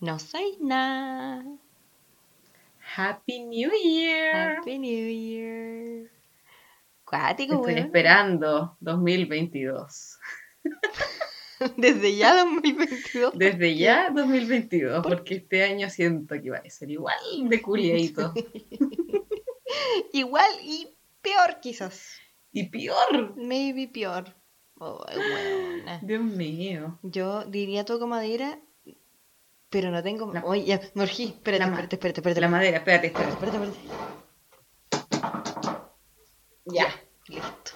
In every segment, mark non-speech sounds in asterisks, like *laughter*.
No soy nada. Happy New Year. Happy New Year. Cuático, Estoy weón. esperando 2022. *laughs* Desde ya 2022. Desde ya 2022, ¿Por porque este año siento que va a ser igual de *laughs* culiadito. *laughs* Igual y peor quizás. Y peor. Maybe peor. Weona. Dios mío. Yo diría toco madera, pero no tengo... La- Oye, ya, me. Espérate, ma- espérate, espérate, espérate. La madera, espérate, espérate. Espérate, espérate. Ya. Listo.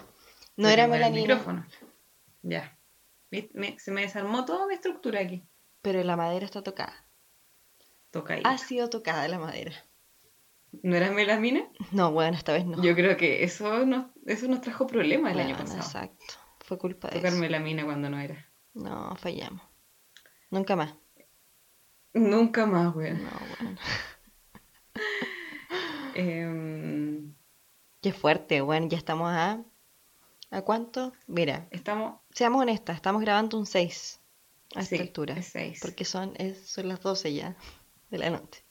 No era el melanina, micrófono. Ya. Me- se me desarmó toda mi estructura aquí. pero la madera está tocada. Toca ahí. Ha sido tocada la madera. ¿No era melamina? No, bueno, esta vez no. Yo creo que eso nos, eso nos trajo problemas el año pasado. Exacto. Fue culpa de Tocar eso. melamina cuando no era. No, fallamos. Nunca más. Nunca más, weón. No, bueno. *laughs* Em, Qué fuerte, bueno, ya estamos a... ¿A cuánto? Mira, estamos. seamos honestas, estamos grabando un 6 a esta altura. es seis. Porque son, es- son las 12 ya de la noche.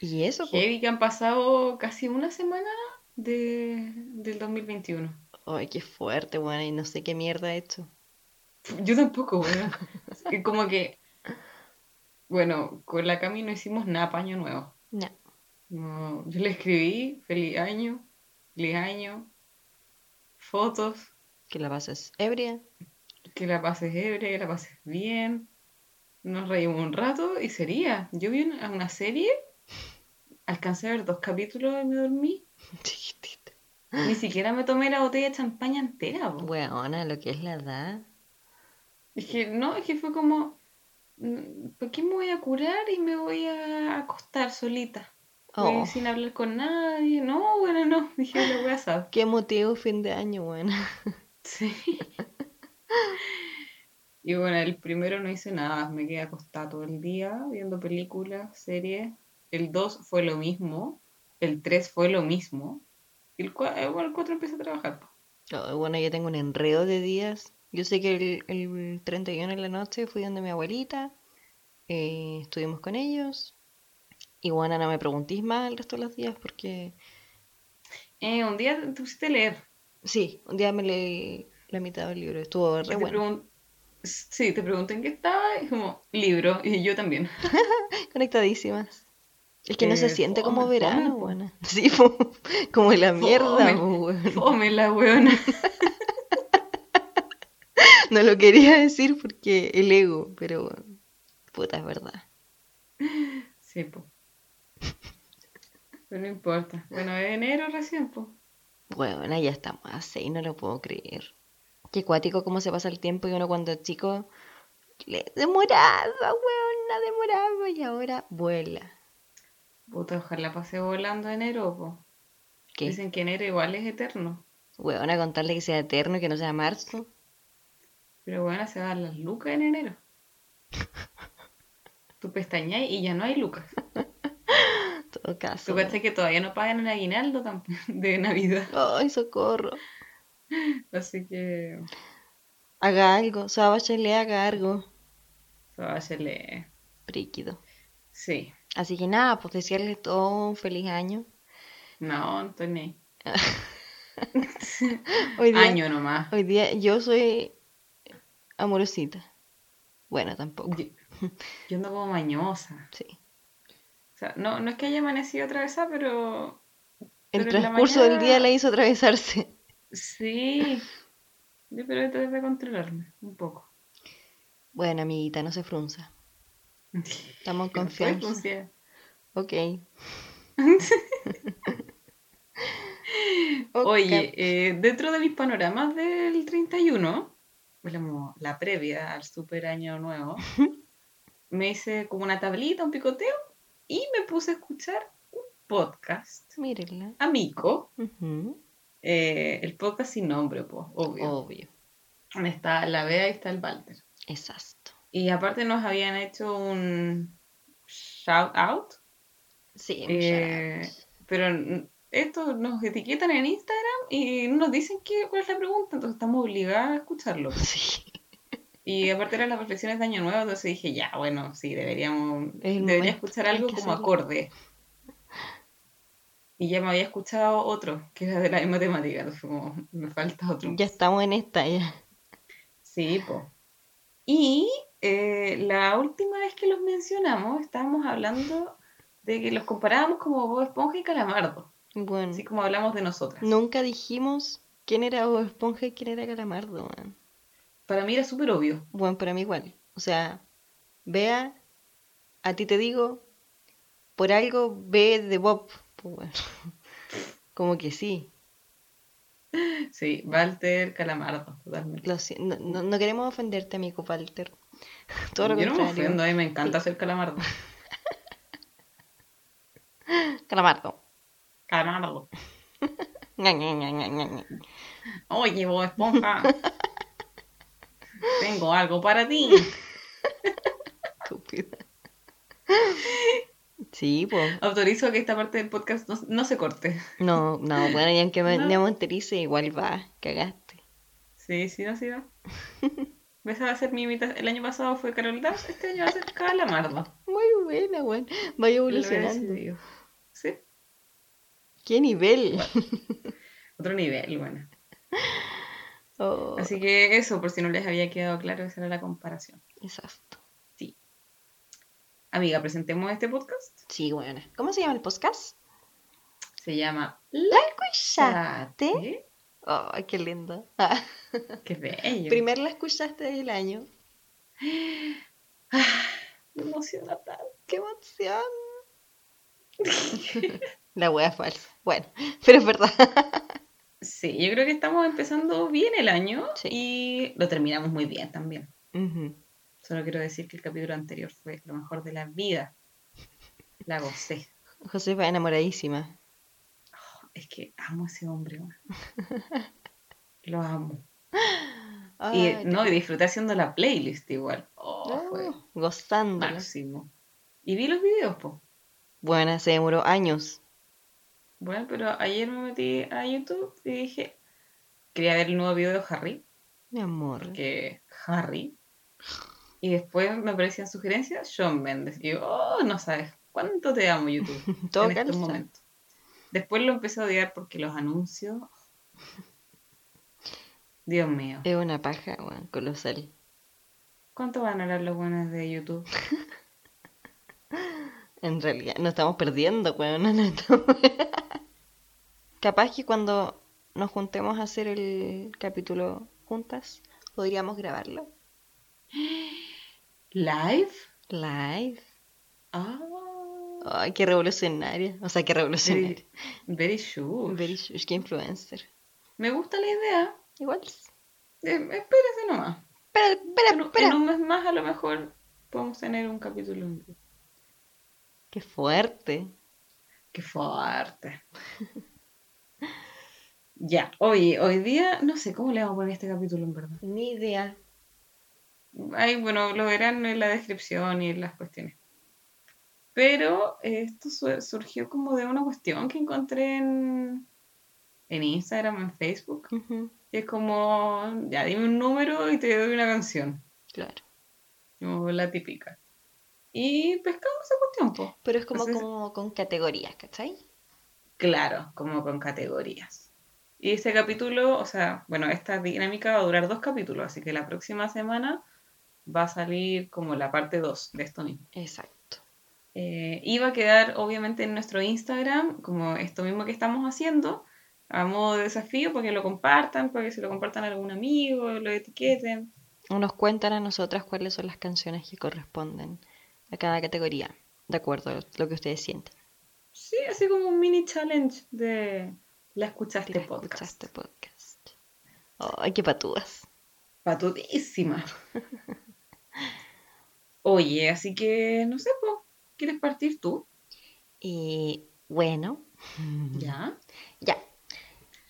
Y eso, pues. Heavy que han pasado casi una semana de, del 2021. Ay, qué fuerte, bueno, y no sé qué mierda he hecho. Yo tampoco, *laughs* que como que. Bueno, con la Cami no hicimos nada para año nuevo. No. No, yo le escribí feliz año, feliz año, fotos, Que la pases ebria. que la pases ebria, que la pases bien. Nos reímos un rato y sería. Yo vi una, una serie, alcancé a ver dos capítulos y me dormí. *laughs* Chiquitita. Ni siquiera me tomé la botella de champaña entera. Weona, lo que es la edad. Es que no, es que fue como, ¿por qué me voy a curar y me voy a acostar solita? Oh, sin hablar con nadie. No, bueno, no. *laughs* Dije, la voy a saber. qué motivo fin de año, buena. *laughs* Sí. *laughs* Y bueno, el primero no hice nada, me quedé acostada todo el día viendo películas, series. El 2 fue lo mismo, el 3 fue lo mismo. Y el 4, bueno, el 4 empecé a trabajar. Oh, bueno, yo tengo un enredo de días. Yo sé que el, el 31 de la noche fui donde mi abuelita. eh, estuvimos con ellos. Y bueno, no me preguntéis más el resto de los días porque Eh, un día te pusiste a leer. sí, un día me leí la mitad del libro. Estuvo re te bueno. pregun- Sí, te pregunté en qué estaba y como, libro, y yo también. *laughs* Conectadísimas. Es que no se Eh, siente como fome, verano, fome, po. buena. *laughs* Sí, como la mierda, Fome. Fome la weona. *laughs* *laughs* No lo quería decir porque el ego, pero puta, es verdad. Sí, po. Pero no importa. Bueno, es enero recién, po. Bueno, ya estamos a seis, no lo puedo creer. Qué cuático cómo se pasa el tiempo y uno cuando es chico le demoraba, weona, demoraba y ahora vuela. Puta, ojalá pase volando enero, po. ¿Qué? Dicen que enero igual es eterno. Weona, contarle que sea eterno y que no sea marzo. Pero bueno, se dan las lucas en enero. *laughs* Tú pestañas y ya no hay lucas. *laughs* Todo caso. Tú cachai que todavía no pagan el aguinaldo de Navidad. Ay, socorro. Así que. Haga algo, Saba Bachelet haga algo. Hacerle. Príquido. Sí. Así que nada, pues desearles todo un feliz año. No, ahí. *laughs* Hoy día, Año nomás. hoy día yo soy amorosita. Bueno, tampoco. Yo, yo ando como mañosa. *laughs* Sí. O sea, no, no es que haya amanecido atravesada, pero. El pero transcurso del día la hizo atravesarse. Sí. *laughs* Yo pero tratar de controlarme un poco. Bueno, amiguita, no se frunza. Estamos en *laughs* confianza. Ok. Oye, eh, dentro de mis panoramas del 31, como la previa al super año nuevo, me hice como una tablita, un picoteo, y me puse a escuchar un podcast Mírenla. amigo, Ujú. eh, el podcast sin nombre, pues, obvio. Obvio. Donde está la Bea y está el Walter. Exacto. Y aparte nos habían hecho un shout out, Sí, eh, muchachos. pero n- esto nos etiquetan en Instagram y no nos dicen qué, cuál es la pregunta, entonces estamos obligadas a escucharlo. Sí. Y aparte eran las reflexiones de Año Nuevo, entonces dije, ya, bueno, sí, deberíamos, Es debería momento, escuchar algo como hacerlo. acorde. Y ya me había escuchado otro, que era de la misma temática, entonces como, me falta otro. Ya estamos en esta, ya. Sí, po. Y eh, la última vez que los mencionamos, estábamos hablando de que los comparábamos como Bob Esponja y Calamardo, Bueno, así como hablamos de nosotras. nunca dijimos quién era Bob Esponja y quién era Calamardo, man. Para mí era súper obvio. Bueno, para mí igual. O sea, vea, a ti te digo, por algo ve de Bob. Pues bueno. *laughs* Como que sí. Sí, Walter Calamardo, totalmente. Lo si- no, queremos ofenderte, amigo Walter. *laughs* Todo lo Yo no me ofendo, a mí me encanta ser Calamardo. *laughs* Calamardo. *laughs* Ña. Oye, Bob Esponja. *laughs* Tengo algo para ti. *laughs* Estúpida. Sí, pues. Autorizo que esta parte del podcast no, no se corte. No, no, bueno, y aunque me, No. me monterice, igual va, cagaste. Sí, sí, no, sí va. Va a ser mi imitación. El año pasado fue Carol este año va a ser Calamardo. Muy buena, weón. He evolucionando. Sí, ¿Qué nivel? otro nivel, bueno. Oh, Así que eso, por si no les había quedado claro, esa era la comparación. exacto. Amiga, presentemos este podcast. Sí, bueno. ¿Cómo se llama el podcast? Se llama La escuchaste. Ay, qué lindo. Ah, Qué bello. primer la escuchaste del año. Me emociona tanto. ¡Qué emoción! *laughs* La wea falsa. Bueno, *laughs* pero es verdad. Sí, yo creo que estamos empezando bien el año Sí. y lo terminamos muy bien también. Solo quiero decir que el capítulo anterior fue lo mejor de la vida. La gocé. Josefa enamoradísima. Es que amo a ese hombre. Lo amo. *laughs* Ay, y, no, y disfruté haciendo la playlist igual. Oh, no, fue gozándola. máximo. Y vi los videos, po. Buena, se demoró años. Bueno, pero ayer me metí a YouTube y dije, quería ver el nuevo video de Harry, Mi amor. porque Harry. Y después me aparecían sugerencias, Shawn Mendes. Y yo, oh, no sabes cuánto te amo YouTube *laughs* Todo en estos momentos. Después lo empecé a odiar porque los anuncios. Dios mío. Es una paja, weón, colosal. ¿Cuánto van a hablar los buenos de YouTube? *laughs* En realidad, nos estamos perdiendo, weón. *laughs* no estamos- Capaz que cuando nos juntemos a hacer el capítulo juntas, podríamos grabarlo. ¿Live? Live. Ah, Ay, qué revolucionaria. O sea, qué revolucionaria. very sure. Very shush, qué influencer. Me gusta la idea. Igual. Eh, espérese nomás. Espera, espera, En, un- espera. en un mes más a lo mejor podemos tener un capítulo en vivo. Qué fuerte. Qué fuerte. *laughs* ya, oye, hoy día no sé cómo le vamos a poner este capítulo en verdad. Ni idea. Ay, bueno, lo verán en la descripción y en las cuestiones. Pero esto su- surgió como de una cuestión que encontré en, en Instagram, en Facebook. Y es como, ya dime un número y te doy una canción. Claro. Como la típica. Y pescamos esa cuestión, pues. Pero es como, Entonces- como con categorías, ¿cachai? Claro, como con categorías. Y este capítulo, o sea, bueno, esta dinámica va a durar dos capítulos, así que la próxima semana va a salir como la parte 2 de esto mismo. Exacto. Eh, y va a quedar obviamente en nuestro Instagram, como esto mismo que estamos haciendo, a modo de desafío, para que lo compartan, para que se lo compartan a algún amigo, lo etiqueten. O nos cuentan a nosotras cuáles son las canciones que corresponden a cada categoría, de acuerdo a lo que ustedes sienten. Sí, así como un mini challenge de la escuchaste Mira, podcast. escuchaste podcast. Ay, qué patúas. Patudísima. Oye, así que no sé, po, ¿quieres partir tú? Y bueno, Ya. ya.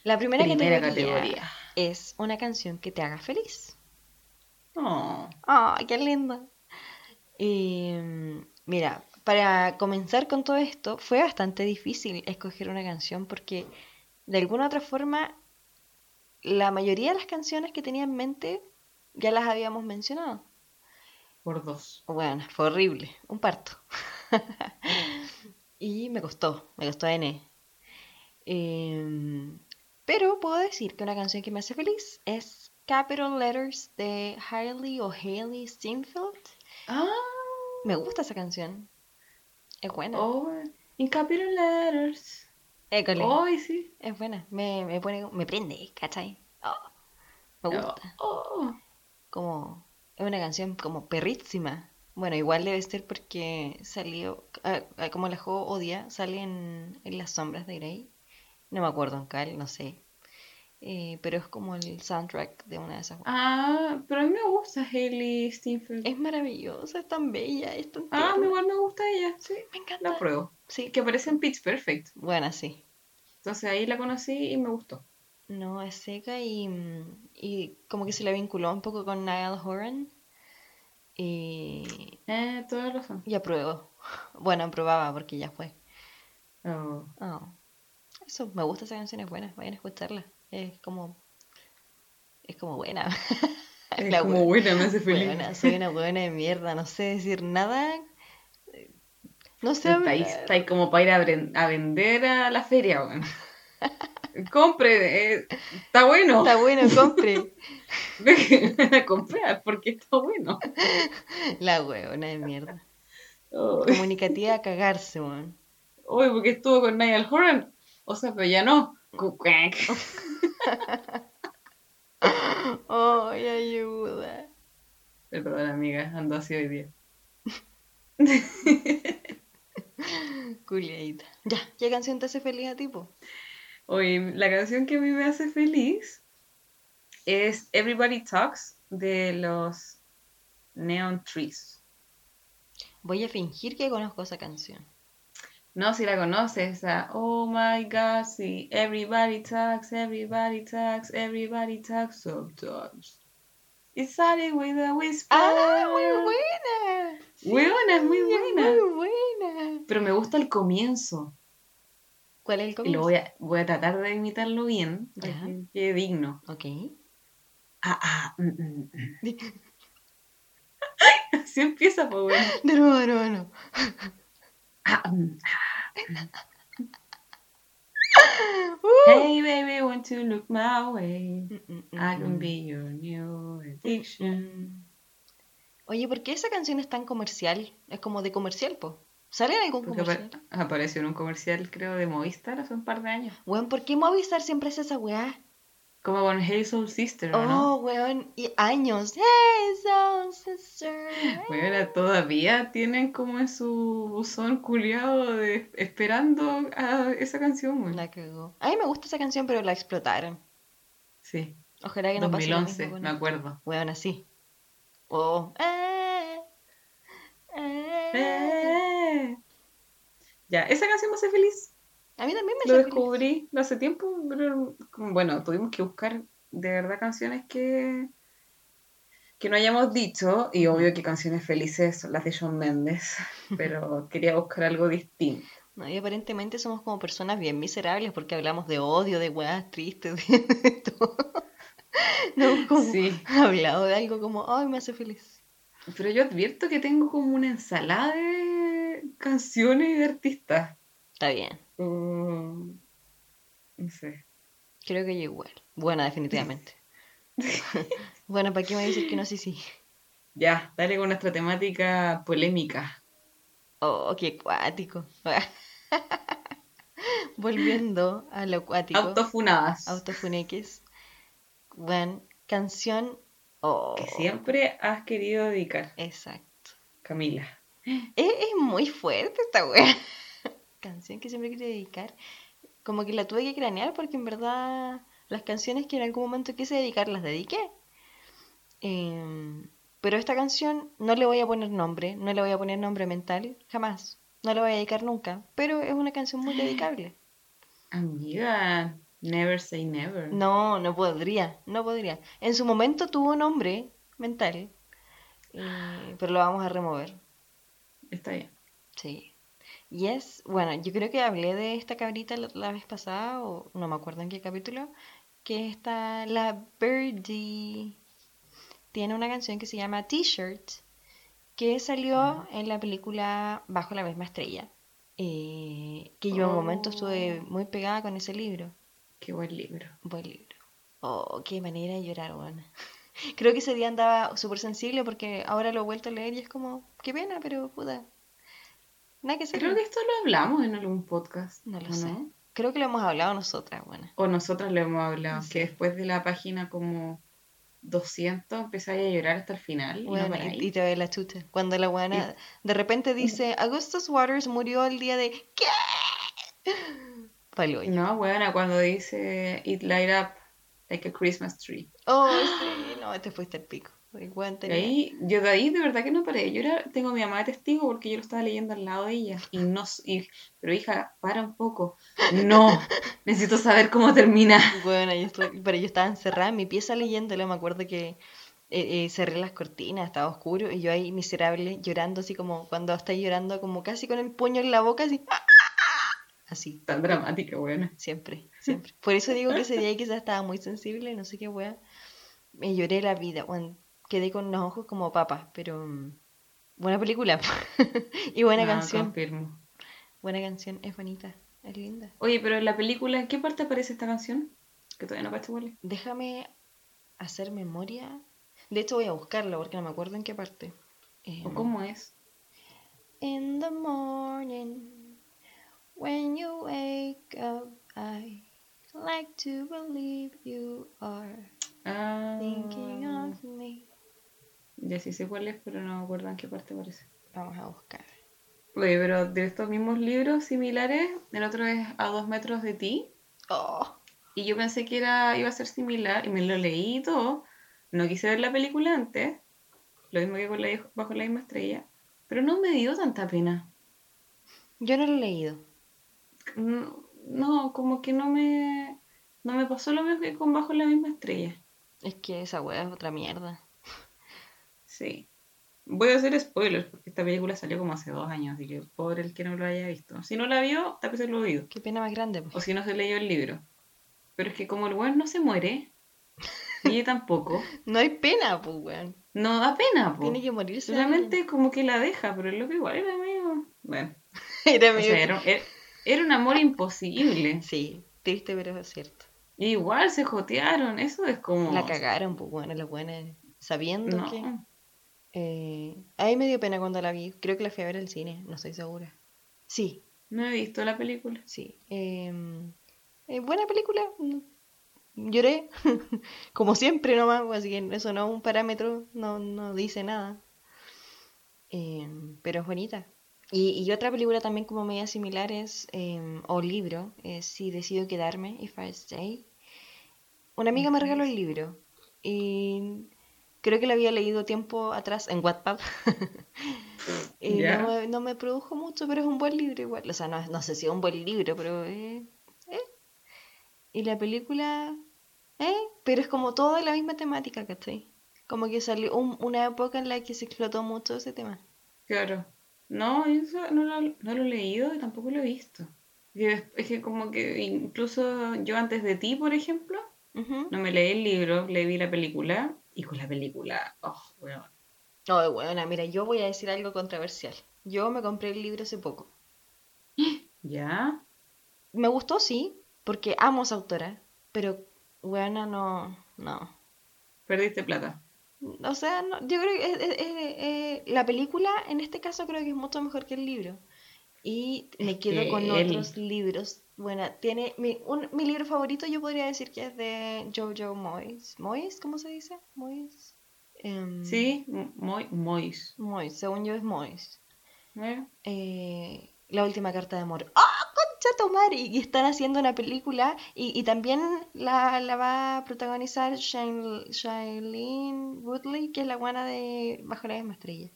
La primera, Primera categoría, categoría. es una canción que te haga feliz. Oh, ¡Ay, qué linda! Y, mm, mira, para comenzar con todo esto, fue bastante difícil escoger una canción porque de alguna otra forma la mayoría de las canciones que tenía en mente ya las habíamos mencionado. Por dos. Bueno, fue horrible, un parto. *laughs* y me costó, me costó N. Em, pero puedo decir que una canción que me hace feliz es Capital Letters de Hailey o Hailey Steinfeld. Ah, Me gusta esa canción. Es buena. oh, in capital letters. École. Hoy sí. Es buena. Me, me pone, me prende, ¿cachai? Oh, me gusta. Oh, Como, es una canción como perrísima. Bueno, igual debe ser porque salió, ah, ah, como la juego odia, sale en, en las sombras de Grey. No me acuerdo en cuál, no sé. Eh, pero es como el soundtrack de una de esas. Ah, pero a mí me gusta Hailey Steinfeld. Es maravillosa, es tan bella, es tan Ah, tierna. igual me gusta ella, sí. Me encanta. La pruebo. Sí, Que aparece en Pitch Perfect. buena, sí. Entonces ahí la conocí y me gustó. No, es seca y, y como que se la vinculó un poco con Niall Horan. Y, Eh, toda razón. y apruebo. *laughs* Bueno, aprobaba porque ya fue. Oh. Oh. Eso, me gusta esa canción, es buena, vayan a escucharla. Es como. Es como buena. *laughs* Es La como wea- buena, me hace feliz. Buena, soy una buena de mierda, no sé decir nada. No sé Está ahí, hablar. está ahí como para ir a, ven- a vender a la feria, weón. *laughs* Compre, eh, está bueno. Está bueno, compre. *laughs* A comprar porque está bueno. La huevona de mierda. Oh. Comunicativa a cagarse, weón. Uy, porque estuvo con Niall Horan. O sea, pero ya no. Cu- cuac. Ay, ayuda. Perdón, amiga, ando así hoy día. *laughs* Culiadita. Ya, ¿qué canción te hace feliz a ti, po? Oye, la canción que a mí me hace feliz es Everybody Talks de los Neon Trees. Voy a fingir que conozco esa canción. No, si la conoces, esa Oh my god, sí. Everybody talks, everybody talks, everybody talks sometimes. It started with a whisper. ¡Ah, muy buena! Buena, es muy buena. Es muy buena. Pero me gusta el comienzo. ¿Cuál es el Y comienzo? lo voy a, voy a tratar de imitarlo bien, que quede digno. Ok. Ah, ah, mm, mm, mm. *laughs* Así empieza, pues bueno. De nuevo, de nuevo, de nuevo. Hey baby, want to look my way. I can be your new addiction. Oye, ¿por qué esa canción es tan comercial? Es como de comercial, po. ¿Sale en algún Porque comercial? apa- apareció en un comercial, creo, de Movistar hace un par de años. Weón, ¿por qué Movistar siempre hace esa weá? Como con Hey Soul Sister, ¿o no? Oh, weón, y años. Hey, soul sister. Bueno, todavía tienen como en su buzón culiado de esperando a esa canción, güey. La cagó. A mí me gusta esa canción, pero la explotaron. Sí, Ojalá que no pase lo 2011, mismo con me acuerdo. Weón, así. Oh. Eh, eh. Eh. Ya, esa canción me hace feliz. A mí también me Lo feliz. descubrí no hace tiempo, pero bueno, tuvimos que buscar de verdad canciones que, que no hayamos dicho, y obvio que canciones felices son las de Shawn Mendes, *laughs* pero quería buscar algo distinto. No, y aparentemente somos como personas bien miserables porque hablamos de odio, de weas tristes, de, *laughs* de todo. No como Sí, hablado de algo como, ay, me hace feliz. pero yo advierto que tengo como una ensalada de canciones y de artistas. Está bien. Mm, no sé. Creo que yo igual. Buena, definitivamente. *laughs* *laughs* bueno, ¿para qué me dices que no? Sí, sí. Ya, dale con nuestra temática polémica. Oh, qué acuático. *laughs* Volviendo a lo acuático. Autofunadas. Autofuneques. Bueno, canción. Oh, Que siempre has querido dedicar, exacto. Camila. Es, es muy fuerte esta wea. Canción que siempre quería dedicar. Como que la tuve que cranear porque en verdad las canciones que en algún momento quise dedicar las dediqué. Em, pero esta canción no le voy a poner nombre, no le voy a poner nombre mental, jamás. No la voy a dedicar nunca. Pero es una canción muy dedicable. *gasps* Amiga, never say never. No, no podría, no podría. En su momento tuvo nombre mental, eh, pero lo vamos a remover. Está bien. Sí. Y es, bueno, yo creo que hablé de esta cabrita la, la vez pasada, o no me acuerdo en qué capítulo, que está la Birdie. tiene una canción que se llama T-Shirt, que salió en la película Bajo la misma estrella. eh, que yo en un momento estuve Oh. muy pegada con ese libro. Qué buen libro. Buen libro. Oh, qué manera de llorar, bueno. *laughs* Creo que ese día andaba súper sensible porque ahora lo he vuelto a leer y es como, qué pena, pero puta. Nada que hacer. Creo que esto lo hablamos en algún podcast. No lo ¿o sé. Creo que lo hemos hablado nosotras, bueno. O nosotras lo hemos hablado, Sí. que después de la página como 200 empezáis a llorar hasta el final. y no y, y te ve la chucha. Cuando la buena de repente dice, Augustus Waters murió el día de... ¿Qué? Palo. No, buena, cuando dice It light up like a Christmas tree. Oh, *gasps* sí, no, te fuiste al pico. Tenía- ahí, yo de ahí de verdad que no paré de llorar. Tengo a mi mamá de testigo porque yo lo estaba leyendo al lado de ella. Y no, y- pero hija, para un poco. No, *laughs* necesito saber cómo termina. Bueno, yo pero yo estaba encerrada en mi pieza leyéndolo. Me acuerdo que eh, eh, cerré las cortinas, estaba oscuro y yo ahí miserable llorando, así como cuando estás llorando, como casi con el puño en la boca, así. Así, Tan dramática, buena. siempre, *laughs* siempre. Por eso digo que ese día quizás estaba muy sensible, no sé qué wea. Me lloré la vida, bueno, quedé con los ojos como papas, pero mm, buena película *laughs* y buena Ah, canción. confirmo. Buena canción, es bonita, es linda. Oye, pero en la película, ¿en qué parte aparece esta canción? Que todavía no cacho cuál. Déjame hacer memoria. De hecho voy a buscarlo porque no me acuerdo en qué parte. Eh, ¿O cómo es? In the morning, when you wake up, I like to believe you are Ah, thinking of me. Ya sí sé cuál es, pero no me acuerdo en qué parte aparece. Vamos a buscar. Oye, pero de estos mismos libros similares, el otro es A dos metros de ti. Oh, Y yo pensé que era, iba a ser similar, y me lo leí y todo. No quise ver la película antes, lo mismo que con la, Bajo la misma estrella, pero no me dio tanta pena. yo no lo he leído. No, no, como que no me, no me pasó lo mismo que con Bajo la misma estrella. Es que esa wea es otra mierda. Sí. Voy a hacer spoilers porque esta película salió como hace dos años, así que pobre el que no lo haya visto. Si no la vio, tápese el oído. Qué pena más grande. pues. O si no se leyó el libro. Pero es que como el weón no se muere, *laughs* y tampoco, No hay pena, pues, weón. no da pena, po. Tiene que morirse. Solamente como que la deja, pero el loco igual era medio... Bueno. *laughs* Era o medio- sea, era, era- era un amor imposible. *laughs* Sí, triste, pero es cierto. Y igual se jotearon, eso es como... La cagaron, pues, bueno, la buena. Sabiendo No, que. Eh, a mí me dio pena cuando la vi. Creo que la fui a ver al cine, no estoy segura. Sí, no he visto la película. sí. Em, eh, buena película. Lloré, *laughs* como siempre nomás, así que eso no es un parámetro, no, no dice nada. Em, pero es bonita. Y, y otra película también como media similar es, em, o libro, es Si decido quedarme, If I Stay. Una amiga me regaló el libro y creo que lo había leído tiempo atrás en Wattpad. *laughs* y Ya. no, me- no me produjo mucho, pero es un buen libro igual. O sea, no, no sé si es un buen libro, pero... eh, eh. Y la película... Eh, pero es como toda la misma temática, ¿cachai? Como que salió un- una época en la que se explotó mucho ese tema. Claro. No, eso no lo, no lo he leído y tampoco lo he visto. Es que como que incluso yo antes de ti, por ejemplo, Ujú. no me leí el libro, le vi la película y con la película, oh, weón. Oh, bueno, mira, yo voy a decir algo controversial. Yo me compré el libro hace poco. *gasps* ¿Ya? Me gustó, sí, porque amo a esa autora, pero, bueno, no, no. Perdiste plata. O sea, no, yo creo que es- es- es- la película en este caso creo que es mucho mejor que el libro. Y me quedo que con el- otros libros. Bueno, tiene mi, un- mi libro favorito yo podría decir que es de Jojo Moyes. ¿Moyes? ¿Cómo se dice? Moyes. Em, Sí, muy, Mois. Moyes, según yo es Moyes. ¿Eh? eh, La última carta de amor. ¡Ah, concha tu madre! Y están haciendo una película y, y también la, la va a protagonizar Shail- Shailene Woodley, que es la guana de Bajo la misma estrella.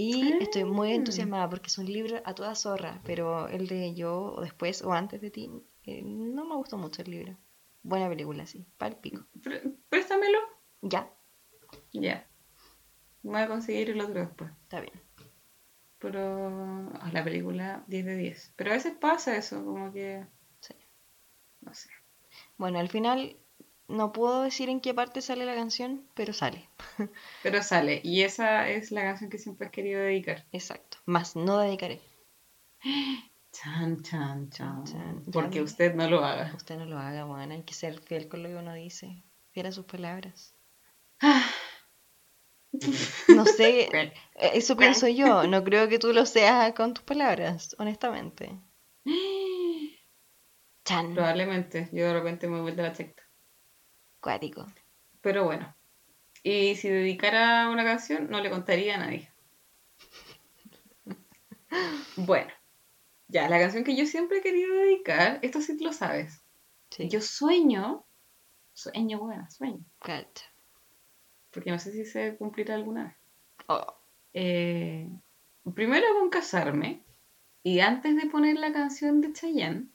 Y estoy muy Ah. entusiasmada porque es un libro a toda zorra, pero el de yo, o después, o antes de ti, eh, no me gustó mucho el libro. Buena película, sí, pal pico. Pré- Préstamelo. Ya, Ya. Voy a conseguir el otro después. está bien. Pero ah, la película 10 de 10. Pero a veces pasa eso, como que... Sí. No sé. Bueno, al final no puedo decir en qué parte sale la canción, pero sale. Pero sale. Y esa es la canción que siempre has querido dedicar. Exacto. Más no dedicaré. Chan, chan, chan. Chan. Porque usted no lo haga. Usted no lo haga, bueno, hay que ser fiel con lo que uno dice. Fiel a sus palabras. No sé, *laughs* eh, eso pienso yo. No creo que tú lo seas con tus palabras, honestamente. *gasps* Chan, Probablemente. Yo de repente me vuelvo la secta. Cuático. Pero bueno. Y si dedicara una canción, no le contaría a nadie. Bueno. Ya, la canción que yo siempre he querido dedicar, esto sí lo sabes. Sí, Yo sueño, sueño, buena, sueño. cacha. Porque no sé si se cumplirá alguna vez. Oh, Eh, primero con casarme. Y antes de poner la canción de Chayanne.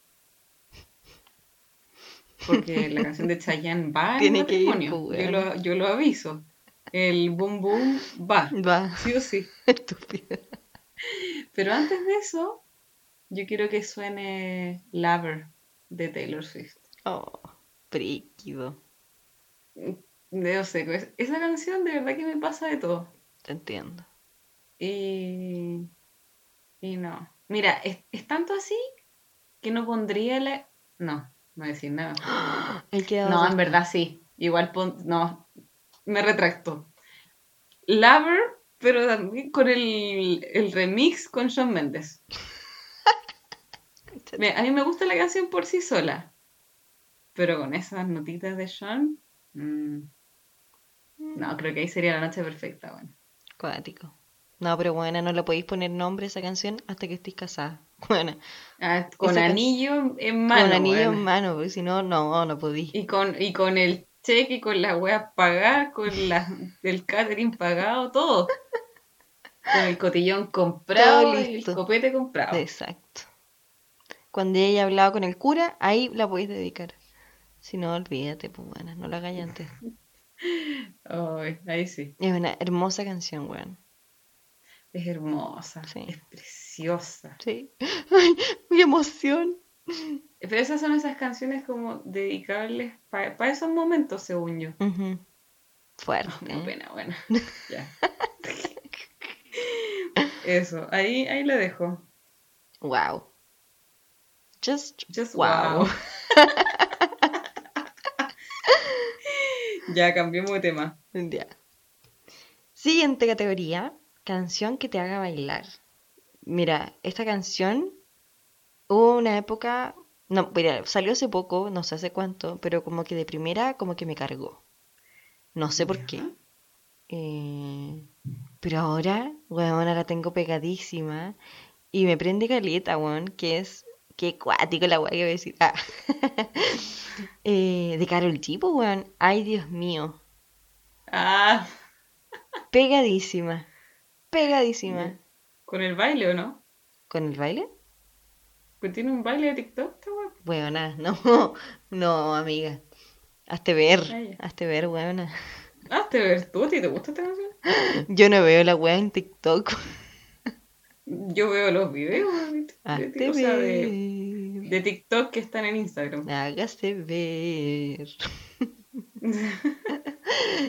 Porque la canción de Chayanne va en Tiene que ir, matrimonio. pues, yo, lo, yo lo aviso. El boom boom va. va, Sí o sí. *laughs* estúpido. Pero antes de eso, yo quiero que suene Lover de Taylor Swift. Oh, príquido. No sé, pues, esa canción de verdad que me pasa de todo. Te entiendo. Y, y no. Mira, es, es tanto así que no pondría la... No, no decir nada. *gasps* No, en verdad sí. Igual pon... No, me retracto. Lover, pero también con el, el remix con Shawn Mendes. *laughs* Me- a mí me gusta la canción por sí sola. Pero con esas notitas de Shawn... mm, no, creo que ahí sería la noche perfecta. Bueno. Cuático. No, pero bueno, no le podéis poner nombre a esa canción hasta que estéis casada. *laughs* Bueno, Ah, con anillo en mano. con anillo en mano, porque si no, no, no podí. Y con, y con el cheque, con las weas pagadas, con la, el catering pagado, todo. Con el cotillón comprado, y el copete comprado. Exacto. Cuando ella haya hablado con el cura, ahí la podéis dedicar. Si no, olvídate, pues bueno, no lo hagáis antes. *laughs* Ay, ahí sí. Es una hermosa canción, weón. Es hermosa, Sí. es preciosa. Sí. *laughs* Ay, mi emoción. Pero esas son esas canciones como dedicables para esos momentos, según yo. Ujú. Fuerte. Qué ¿eh? pena, bueno. *laughs* Ya. Eso, ahí, ahí lo dejo. Wow. Just, Just wow. wow. *laughs* Ya, cambiemos de tema. Ya. Siguiente categoría, canción que te haga bailar. Mira, esta canción hubo una época, no, mira, salió hace poco, no sé hace cuánto, pero como que de primera como que me cargó. No sé por qué. Eh, pero ahora, weón, la tengo pegadísima y me prende caleta, weón, que es, qué cuático la weá que voy a decir. Ah. *laughs* Eh, de Karol G, pues, weón. Ay, Dios mío. Ah, Pegadísima. Pegadísima. ¿con el baile o no? ¿Con el baile? Pues tiene un baile de TikTok, esta. Weona, no, *laughs* no, amiga. Hazte ver, Ah, hazte ver, weona. Hazte ver tú, ¿a ti te gusta esta canción? *laughs* Yo no veo la wea en TikTok. *laughs* Yo veo los videos de, o sea, de TikTok que están en Instagram. Hágase ver.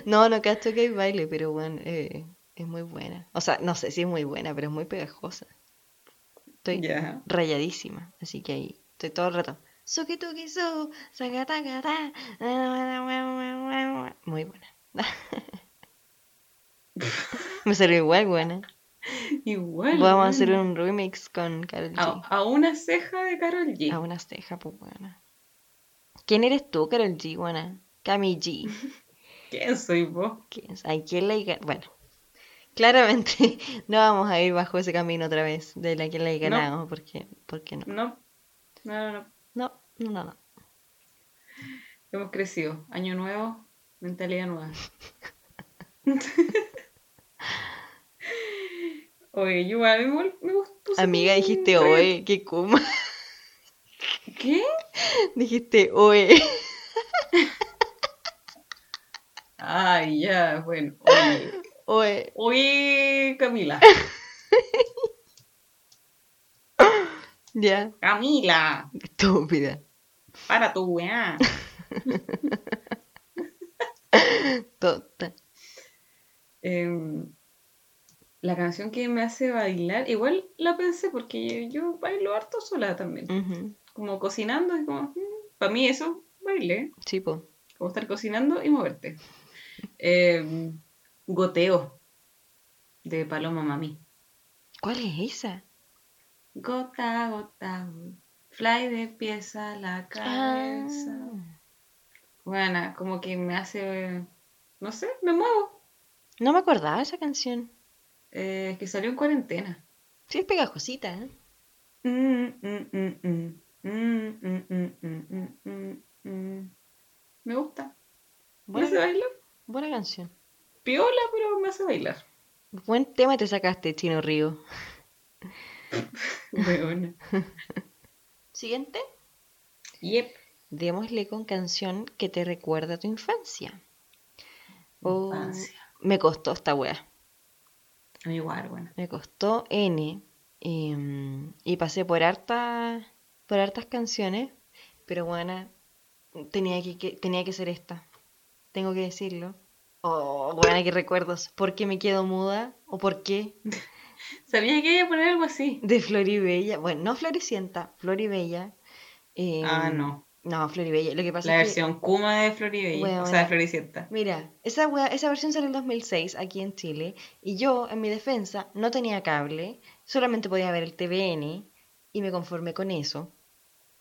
No, no cacho que hay baile, pero bueno, eh, es muy buena. O sea, no sé si es muy buena, pero es muy pegajosa. Estoy Ya. rayadísima, así que ahí estoy todo el rato. Suki tuki su, Muy buena. *laughs* Me salió igual buena. Igual. Vamos a hacer un remix con Karol G. A, a una ceja de Carol G. A una ceja, pues buena. ¿Quién eres tú, Karol G, buena? Cami G. *laughs* ¿Quién soy vos? ¿Quién? Ay, ¿quién higa- Bueno, claramente *laughs* no vamos a ir bajo ese camino otra vez de la que No. ganamos, porque, porque no. No. No, no, no. No, no, no, no. Hemos crecido. Año nuevo, mentalidad nueva. *laughs* Oye, yo igual me, vol- me gust- puse Amiga, dijiste un re- oe, qué. *laughs* Dijiste oe. Ay, ya, bueno. Oye, Oe. oye Camila. *laughs* Ya. Camila, Estúpida. para tu weá. *laughs* Tota. Em, la canción que me hace bailar, igual la pensé porque yo bailo harto sola también. Como cocinando, y como, para mí eso, baile. Sí, po. Como estar cocinando y moverte. Em, goteo de Paloma Mami. ¿Cuál es esa? Gota, gota, fly de pieza a la cabeza. Ah. Bueno, como que me hace, no sé, me muevo. No me acordaba de esa canción. Eh, que salió en cuarentena. Sí, es pegajosita, ¿eh? Mm, mm, mm, mm. Mm, mm, mm, mm, mm, mm, mm. Me gusta. ¿Me hace Buena, bailar? buena canción. Piola, pero me hace bailar. Buen tema te sacaste, Chino Río. *laughs* Weona. Siguiente. Yep. Démosle con canción que te recuerda a tu infancia. Oh, Infancia. me costó esta wea. Igual, bueno. Me costó N. em, y pasé por harta, por hartas canciones. Pero bueno, tenía que, que- tenía que ser esta. Tengo que decirlo. Oh, buena, qué recuerdos. ¿Por qué me quedo muda? ¿O por qué? *laughs* Sabía que iba a poner algo así. De Floribella. Bueno, no Floricienta, Floribella. em, Ah, no. No, Floribella. Lo que pasa La es que, versión Kuma de Floribella. Weona. O sea, de Floricienta. mira, esa, wea- esa versión salió en 2006 aquí en Chile. Y yo, en mi defensa, no tenía cable. Solamente podía ver el TVN. Y me conformé con eso.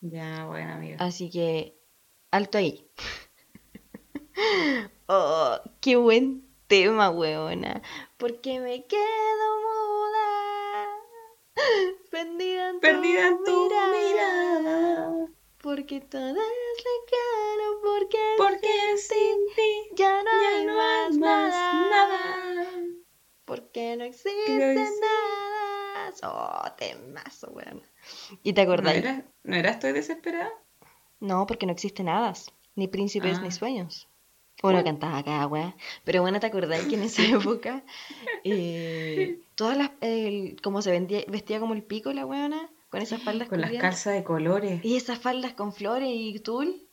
Ya, buena amiga. Así que, alto ahí. Oh, qué buen tema, weona. Porque me quedo muda. Perdida en tu, Perdida en tu mirada. mirada. Porque todo es lejano. Porque, Porque sin ti ya no ya hay no más nada. Porque no existe nada. Oh, temazo, weona. ¿Y te ¿No acordás? era, ¿No era Estoy desesperada? No, porque no existe nada, ni príncipes Ah. ni sueños. Uno Bueno. cantaba acá, weá. Pero bueno, ¿te acordás que en esa *laughs* época eh, *laughs* todas las, el- como se vendía, vestía como el pico la weona, con esas faldas Con las calzas de colores. Y esas faldas con flores y tul.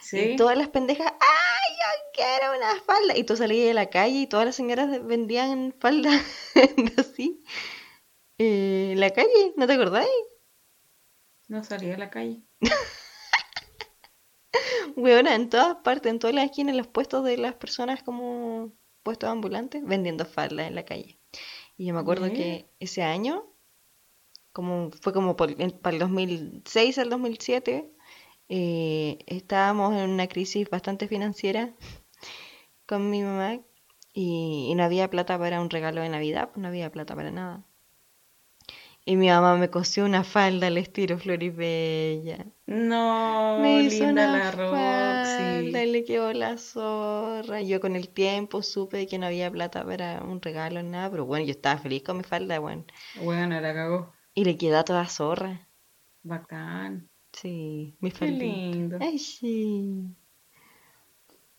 Sí. Y todas las pendejas, ¡ay, yo quiero una falda! Y tú salías de la calle y todas las señoras vendían faldas *laughs* así. eh, en la calle, ¿no te acordáis? No salía a la calle. Weona, en todas partes, en todas las esquinas, en los puestos de las personas como puestos ambulantes, vendiendo faldas en la calle. Y yo me acuerdo que ese año, como fue como por- en- para el 2006 al 2007, eh, estábamos en una crisis bastante financiera con mi mamá y, y no había plata para un regalo de Navidad, pues no había plata para nada. Y mi mamá me cosió una falda al estilo Floribella. No, Me hizo linda una la falda Roxy. le quedó la zorra. Yo con el tiempo supe que no había plata para un regalo ni nada, pero bueno, yo estaba feliz con mi falda, bueno. Bueno, la cagó. Y le quedó toda zorra. Bacán. Sí, mi Qué faldita. lindo. Ay, sí.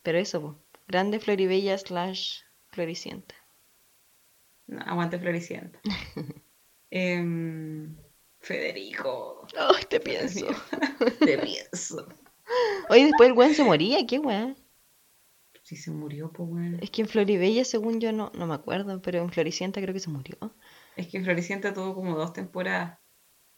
Pero eso, po, grande Floribella slash Floricienta. No, aguante Floricienta. *laughs* Em, Federico. Ay, te pienso. *laughs* Te pienso. Oye, después el weón se moría, qué weón. Si se murió, pues bueno. Es que en Floribella, según yo, no, no me acuerdo, pero en Floricienta creo que se murió. Es que Floricienta tuvo como dos temporadas.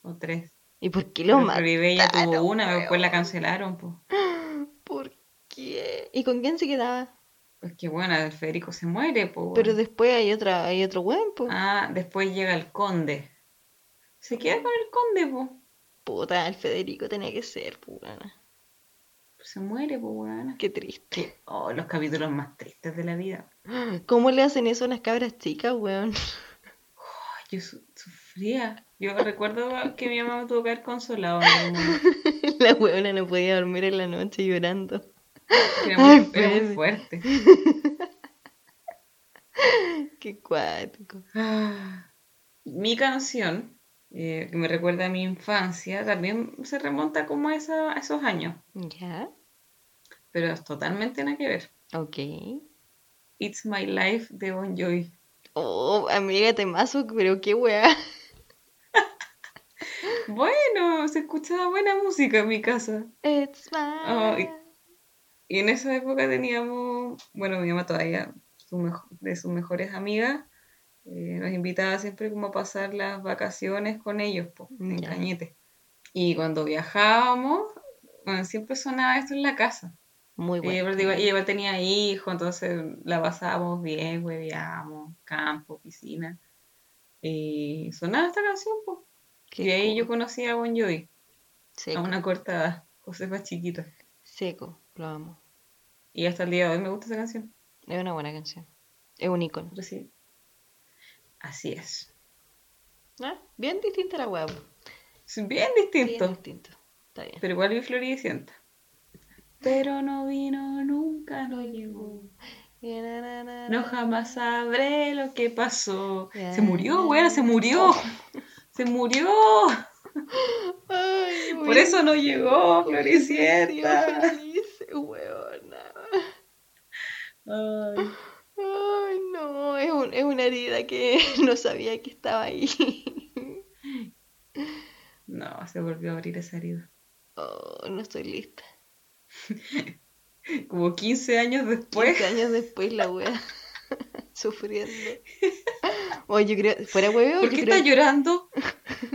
O tres. ¿Y por qué lo Pero Floribella mataron, tuvo una, después la weón? cancelaron, pues. *gasps* ¿Por qué? ¿Y con quién se quedaba? Pues que bueno, el Federico se muere, pues. Pero después hay otra, hay otro weón, po. Ah, después llega el conde. Se queda con el conde, pues. Puta, el Federico tenía que ser, puta. Se muere, pues, weón. Qué triste. Oh, los capítulos más tristes de la vida. *gasps* ¿Cómo le hacen eso a unas cabras chicas, weón? Yo su- sufría. Yo recuerdo que mi mamá me tuvo que haber consolado. *laughs* La weona no podía dormir en la noche llorando. Era Ay, muy, era muy Fede. fuerte. *laughs* Qué cuático. Mi canción, eh, que me recuerda a mi infancia, también se remonta como a, esa- a esos años, ¿Ya? pero es totalmente nada que ver. Ok. It's My Life de Bon Jovi. Oh, amiga, temazo, pero qué weá. *laughs* Bueno, se escuchaba buena música en mi casa. It's my... Ay. Y en esa época teníamos, bueno, mi mamá todavía, su de sus mejores amigas, eh, nos invitaba siempre como a pasar las vacaciones con ellos, po, en. Cañete. Y cuando viajábamos, bueno, siempre sonaba esto en la casa. Muy bueno. y igual tenía hijos, entonces la pasábamos bien, hueveábamos, campo, piscina. Y sonaba esta canción, pues. Y ahí yo conocí a Bon Jovi, a Seco, una corta edad, Josefa chiquita. seco, lo amo. Y hasta el día de hoy me gusta esa canción. Es una buena canción. Es un icono. Sí. Así es. Ah, Bien distinta la hueá. Es bien Bien distinto, distinto. Está bien. pero igual vi Floricienta. Pero no vino, nunca no llegó. No jamás sabré lo que pasó. Se murió, weón, se murió. *laughs* Se murió. Ay, Por eso no llegó, Floricienta. feliz. Ay. Ay, no, es, un- es una herida que *laughs* no sabía que estaba ahí. No, se volvió a abrir esa herida. Oh, no estoy lista. *laughs* Como 15 años después. 15 años después la wea *laughs* sufriendo. Oye, yo creo, fuera hueveo, ¿Por qué creo está llorando?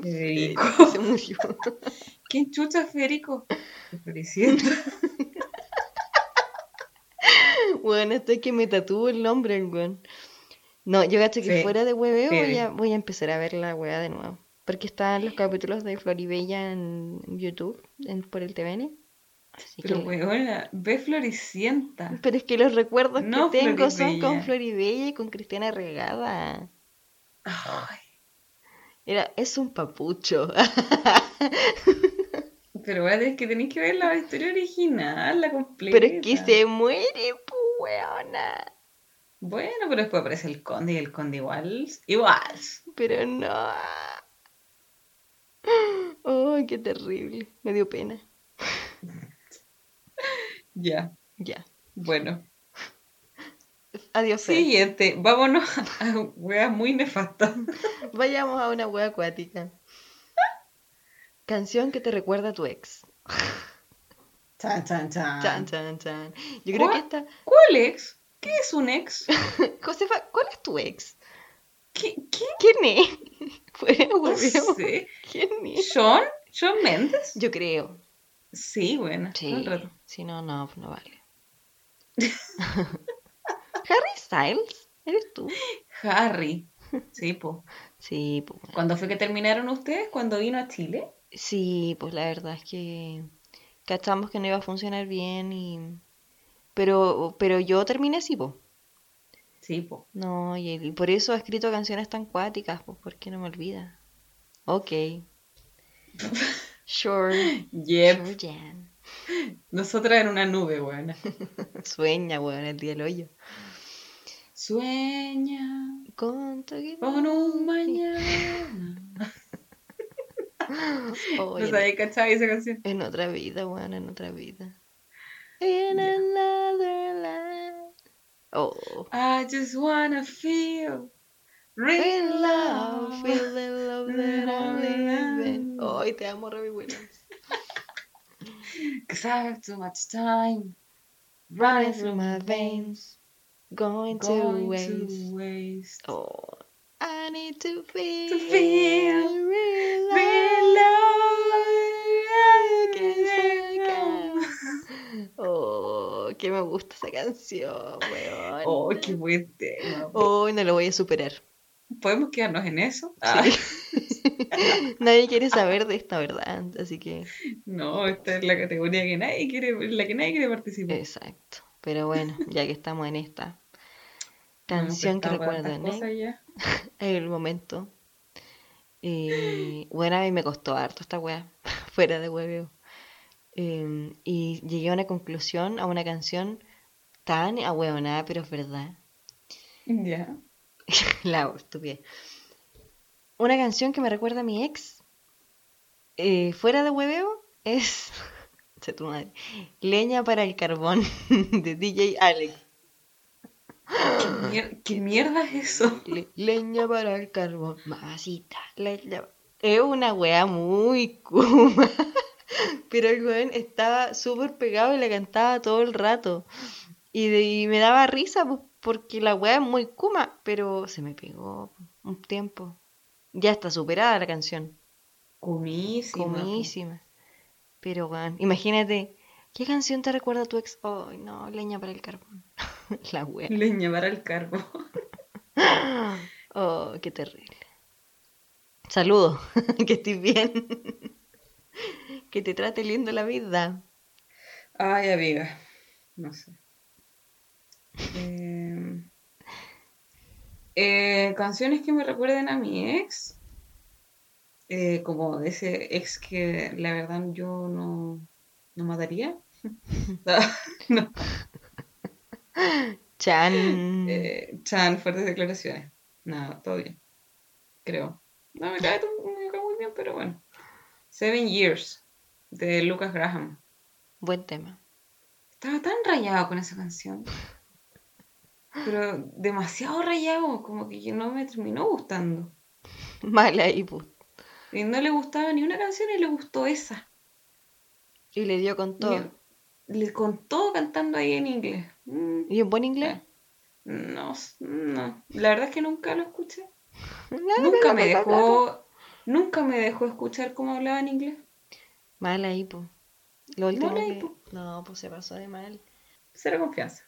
Federico. se murió. ¿Quién chucha Federico? Floricienta. Bueno, esto es que me tatúo el nombre, weón. No, yo cacho que fuera de hueveo voy a, voy a empezar a ver la wea de nuevo. Porque están los capítulos de Floribella en YouTube, en- por el TVN. Así Pero que- weona, ve Floricienta. pero es que los recuerdos No que tengo son con Floribella. Floribella y con Cristiana Regada. Ay, Era, es un papucho. *laughs* pero es que tenéis que ver la historia original, la completa. Pero es que se muere, pu weona. Bueno, pero después aparece el conde y el conde igual. Igual. Pero no. Ay, qué terrible. Me dio pena. *laughs* Ya. Ya. Bueno. Adiós. Siguiente. Vámonos *laughs* a weas muy nefastas. Vayamos a una wea acuática. Canción que te recuerda a tu ex. *laughs* Chan, chan, chan. Chan, chan, chan. Yo creo que esta. ¿Cuál ex? ¿Qué es un ex? *laughs* Josefa, ¿cuál es tu ex? ¿Qué? ¿Qué? ¿Quién es? *laughs* No sé. ¿Quién es? ¿Sean? ¿Sean Méndez? Yo creo. Sí, bueno. Sí. Si no, no, no vale. Harry Styles, ¿eres tú? Harry. Sí, pues. Sí, pues. bueno. ¿Cuándo fue que terminaron ustedes? ¿Cuando vino a Chile? Sí, pues la verdad es que cachamos que no iba a funcionar bien y... Pero, pero yo terminé así, pues. Sí, pues. No, y, y por eso ha escrito canciones tan cuáticas, pues, porque no me olvida. Ok. *laughs* Sure. Yep. Sure, Jan. Nosotras en una nube, buena. *laughs* Sueña, weón, el día del hoyo. Sueña Con tu con un mañana. *laughs* *laughs* Oh, ¿No sabéis cachai esa canción? en otra vida, weón, en otra vida. In another life. Oh. I just wanna feel real love, feel the love that I'm living. Ay, te amo, Robbie Williams. *laughs* Cause I have too much time Running through my veins, going to going waste. to waste. Oh, I need to feel, To feel real Real love. Oh, que me gusta esa canción, weón. Oh, qué buen tema. Oh, no lo voy a superar. ¿Podemos quedarnos en eso? Ah, *laughs* Nadie quiere saber de esta verdad, así que no, esta es la categoría que nadie quiere, en la que nadie quiere participar. exacto. Pero bueno, ya que estamos en esta canción que prestado para recuerda estas ¿eh? *laughs* el momento. Y bueno, a mí me costó harto esta weá, *laughs* fuera de hueveo. Eh, y llegué a una conclusión, a una canción tan ahueonada, pero es verdad. Ya. *laughs* La estupidez. Una canción que me recuerda a mi ex, eh, fuera de hueveo, es. Tu madre. Leña para el carbón, de DJ Alex. *gasps* ¿Qué, mier- qué mierda es eso? Le- leña para el carbón, mamacita. leña- Es una wea muy kuma. *laughs* Pero el weón estaba súper pegado y la cantaba todo el rato. Y, de- y me daba risa pues, porque la weá es muy kuma, pero se me pegó un tiempo. Ya está superada la canción. Comísima. Pero weón, imagínate, ¿qué canción te recuerda a tu ex? Ay, no, leña para el carbón. *laughs* *laughs* La weá. Leña para el carbo. *laughs* Oh, qué terrible. Saludos, *laughs* que estés bien. Que te trate lindo la vida. Ay, amiga. No sé. Eh, eh, canciones que me recuerden a mi ex. Eh, como de ese ex que la verdad yo no, no mataría. No. *laughs* Chan. Eh, Chan, fuertes declaraciones. Nada, todo bien. Creo. No me cae, me cae muy bien, pero bueno. Seven Years, de Lucas Graham. Buen tema. Estaba tan rayado con esa canción. Pero demasiado rayado, como que no me terminó gustando. Mala ahí, pues. Y no le gustaba ni una canción y le gustó esa. Y le dio con todo. Y le contó cantando ahí en inglés. Mm, ¿Y en buen inglés? no, no. La verdad es que nunca lo escuché. No, Nunca me dejó, nunca me dejó escuchar cómo hablaba en inglés. Mala ahí, pues. Lo último que-. No, pues se pasó de mal. Cero confianza.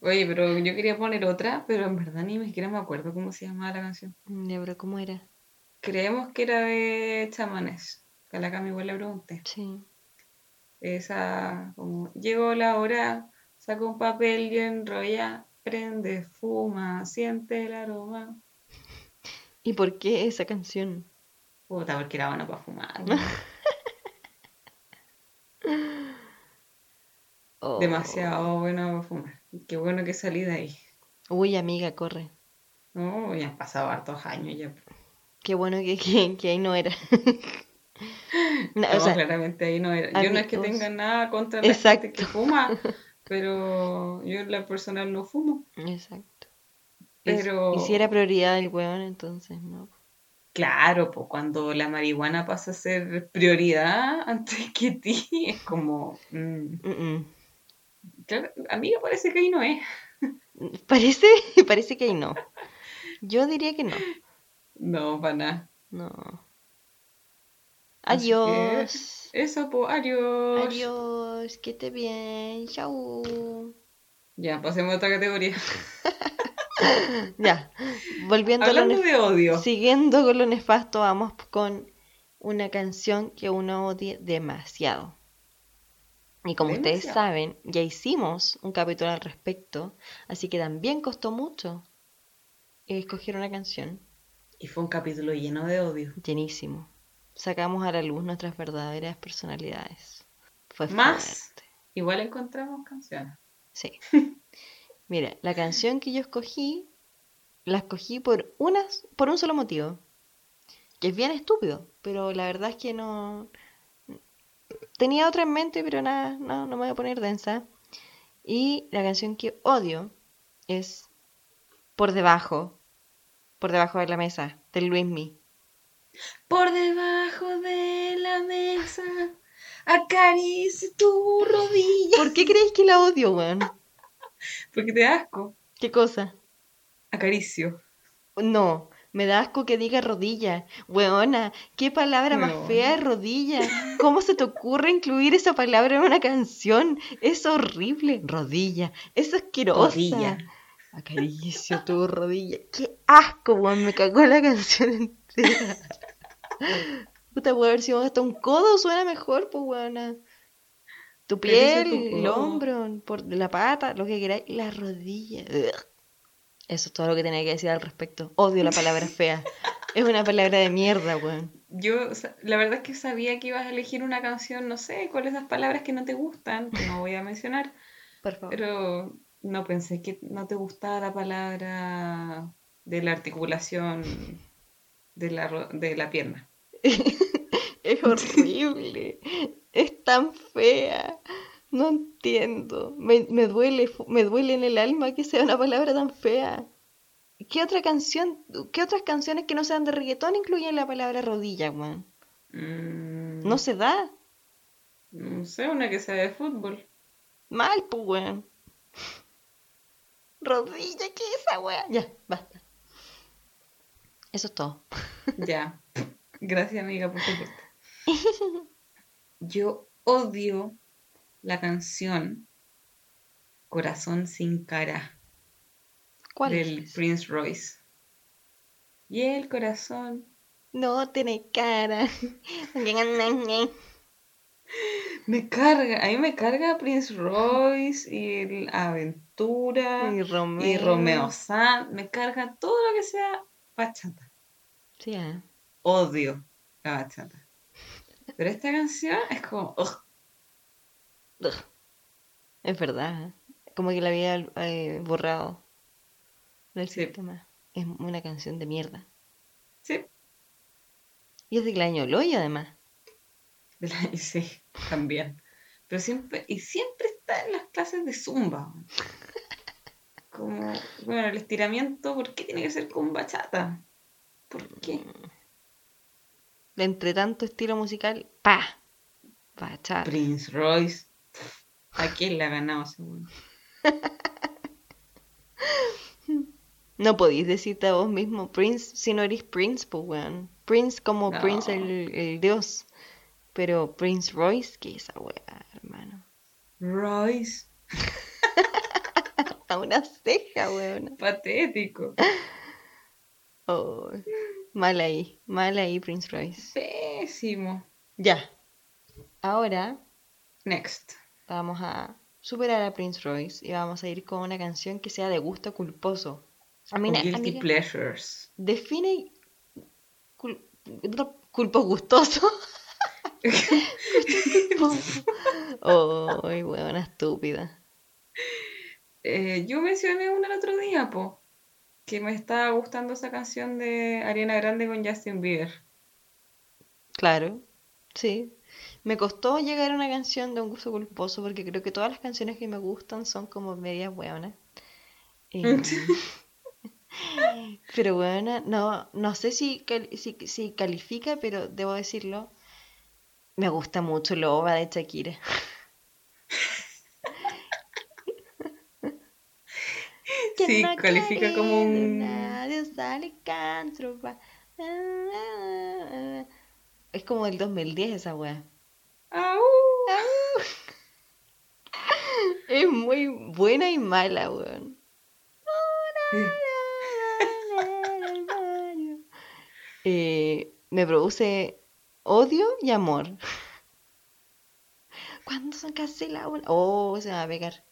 Oye, pero yo quería poner otra, pero en verdad ni siquiera me acuerdo cómo se llamaba la canción. Ya, pero ¿cómo era? Creemos que era de chamanes. Que a la Cami igual le pregunté. Sí. Esa, como, llegó la hora, saca un papel y enrolla, prende, fuma, siente el aroma. ¿Y por qué esa canción? Puta, porque era buena para fumar. *laughs* Oh. Demasiado buena para fumar. Qué bueno que salí de ahí. Uy, amiga, corre. No, ya han pasado hartos años ya. Qué bueno que, que, que ahí no era. *laughs* *laughs* No, o No, sea, claramente ahí no era. Yo no es que tenga nada contra la Exacto. gente que fuma, *laughs* pero yo en la personal no fumo. exacto. Y- Pero Y si era prioridad el weón, entonces no. claro, pues cuando la marihuana pasa a ser prioridad *laughs* antes que ti, es como, mm, Mm, claro, amiga, parece que ahí no es. mm. Parece, parece que ahí no. Yo diría que no. No, para nada. No. Adiós. Eso, pues, adiós. Adiós. Que esté bien. Chau. Ya, pasemos a otra categoría. *laughs* Ya. Volviendo a lo de odio. Siguiendo con lo nefasto, vamos con una canción que uno odie demasiado. Y como ustedes saben, ya hicimos un capítulo al respecto, así que también costó mucho escoger una canción. Y fue un capítulo lleno de odio. Llenísimo. Sacamos a la luz nuestras verdaderas personalidades. Fue Más. fuerte. Igual encontramos canciones. Sí. *laughs* Mira, la canción que yo escogí, la escogí por unas, por un solo motivo. Que es bien estúpido, pero la verdad es que no. Tenía otra en mente, pero nada, no, no me voy a poner densa. Y la canción que odio es Por debajo. Por debajo de la mesa, del Luismi. Por debajo de la mesa, acaricia tu rodilla. ¿Por qué creéis que la odio, weón? Porque te da asco. ¿Qué cosa? Acaricio. No, me da asco que diga rodilla. Weona, qué palabra más fea es rodilla. ¿Cómo se te ocurre incluir esa palabra en una canción? Es horrible. Rodilla, es asquerosa. Rodilla. Acaricio tu rodilla. Qué asco, weón, me cagó la canción entera. Puta, puede haber sido hasta un codo, suena mejor, pues, weona. Tu piel, tu el hombro, por la pata, lo que queráis, la rodilla. Eso es todo lo que tenía que decir al respecto. Odio la palabra *laughs* fea. Es una palabra de mierda, weón. Yo, o sea, la verdad es que sabía que ibas a elegir una canción, no sé, cuáles esas palabras que no te gustan, que no voy a mencionar, Por favor. pero no pensé que no te gustaba la palabra de la articulación de la, de la pierna. *laughs* Es horrible. Es tan fea. No entiendo. Me, me duele, me duele en el alma que sea una palabra tan fea. ¿Qué otra canción, qué otras canciones que no sean de reggaetón incluyen la palabra rodilla, weón? Mm, No se da. No sé, una que sea de fútbol. Mal, pues, weón. Rodilla, ¿qué es esa weá? Ya, basta. Eso es todo. *laughs* Ya. Gracias, amiga, por aporte. *laughs* Yo odio la canción Corazón sin cara ¿Cuál del es? Prince Royce. Y el corazón. No tiene cara. *laughs* Me carga, a mí me carga Prince Royce y el Aventura Y Romeo. y Romeo Sanz. Me carga todo lo que sea bachata. Sí, ah. Odio la bachata. Pero esta canción es como. ugh. Ugh. Es verdad. ¿eh? Como que la había eh, borrado del Sí. sistema. Es una canción de mierda. Sí, Y es de Glaño Loy, además. *laughs* sí, también. Pero siempre, y siempre está en las clases de zumba. Como, bueno, el estiramiento, ¿por qué tiene que ser con bachata? ¿Por qué? Entre tanto estilo musical, ¡pa! Bachata. Prince Royce. ¿A quién le ha ganado weón? *laughs* No podéis decirte a vos mismo Prince si no eres Prince, pues weón. Prince como No. Prince el, el dios. Pero Prince Royce, ¿qué es esa weá, hermano? Royce. *laughs* A una ceja, weón. Patético. Oh, mal ahí, mal ahí, Prince Royce. Pésimo. Ya. Ahora Next. vamos a superar a Prince Royce y vamos a ir con una canción que sea de gusto culposo. A mí, guilty amiga, pleasures. define cul- culpo gustoso. *laughs* Oh, huevona estúpida. Eh, yo mencioné una el otro día, po, que me estaba gustando esa canción de Ariana Grande con Justin Bieber. Claro, sí. Me costó llegar a una canción de un gusto culposo porque creo que todas las canciones que me gustan son como medias hueonas. *laughs* Eh, pero hueona, no, no sé si, si, si califica, pero debo decirlo, me gusta mucho Loba de Shakira. Sí, no califica quiere como un... Es como del 2010 esa. ¡Au! Es muy buena y mala, weón. Eh, me produce odio y amor. ¿Cuándo son casi la una? Oh, se me va a pegar.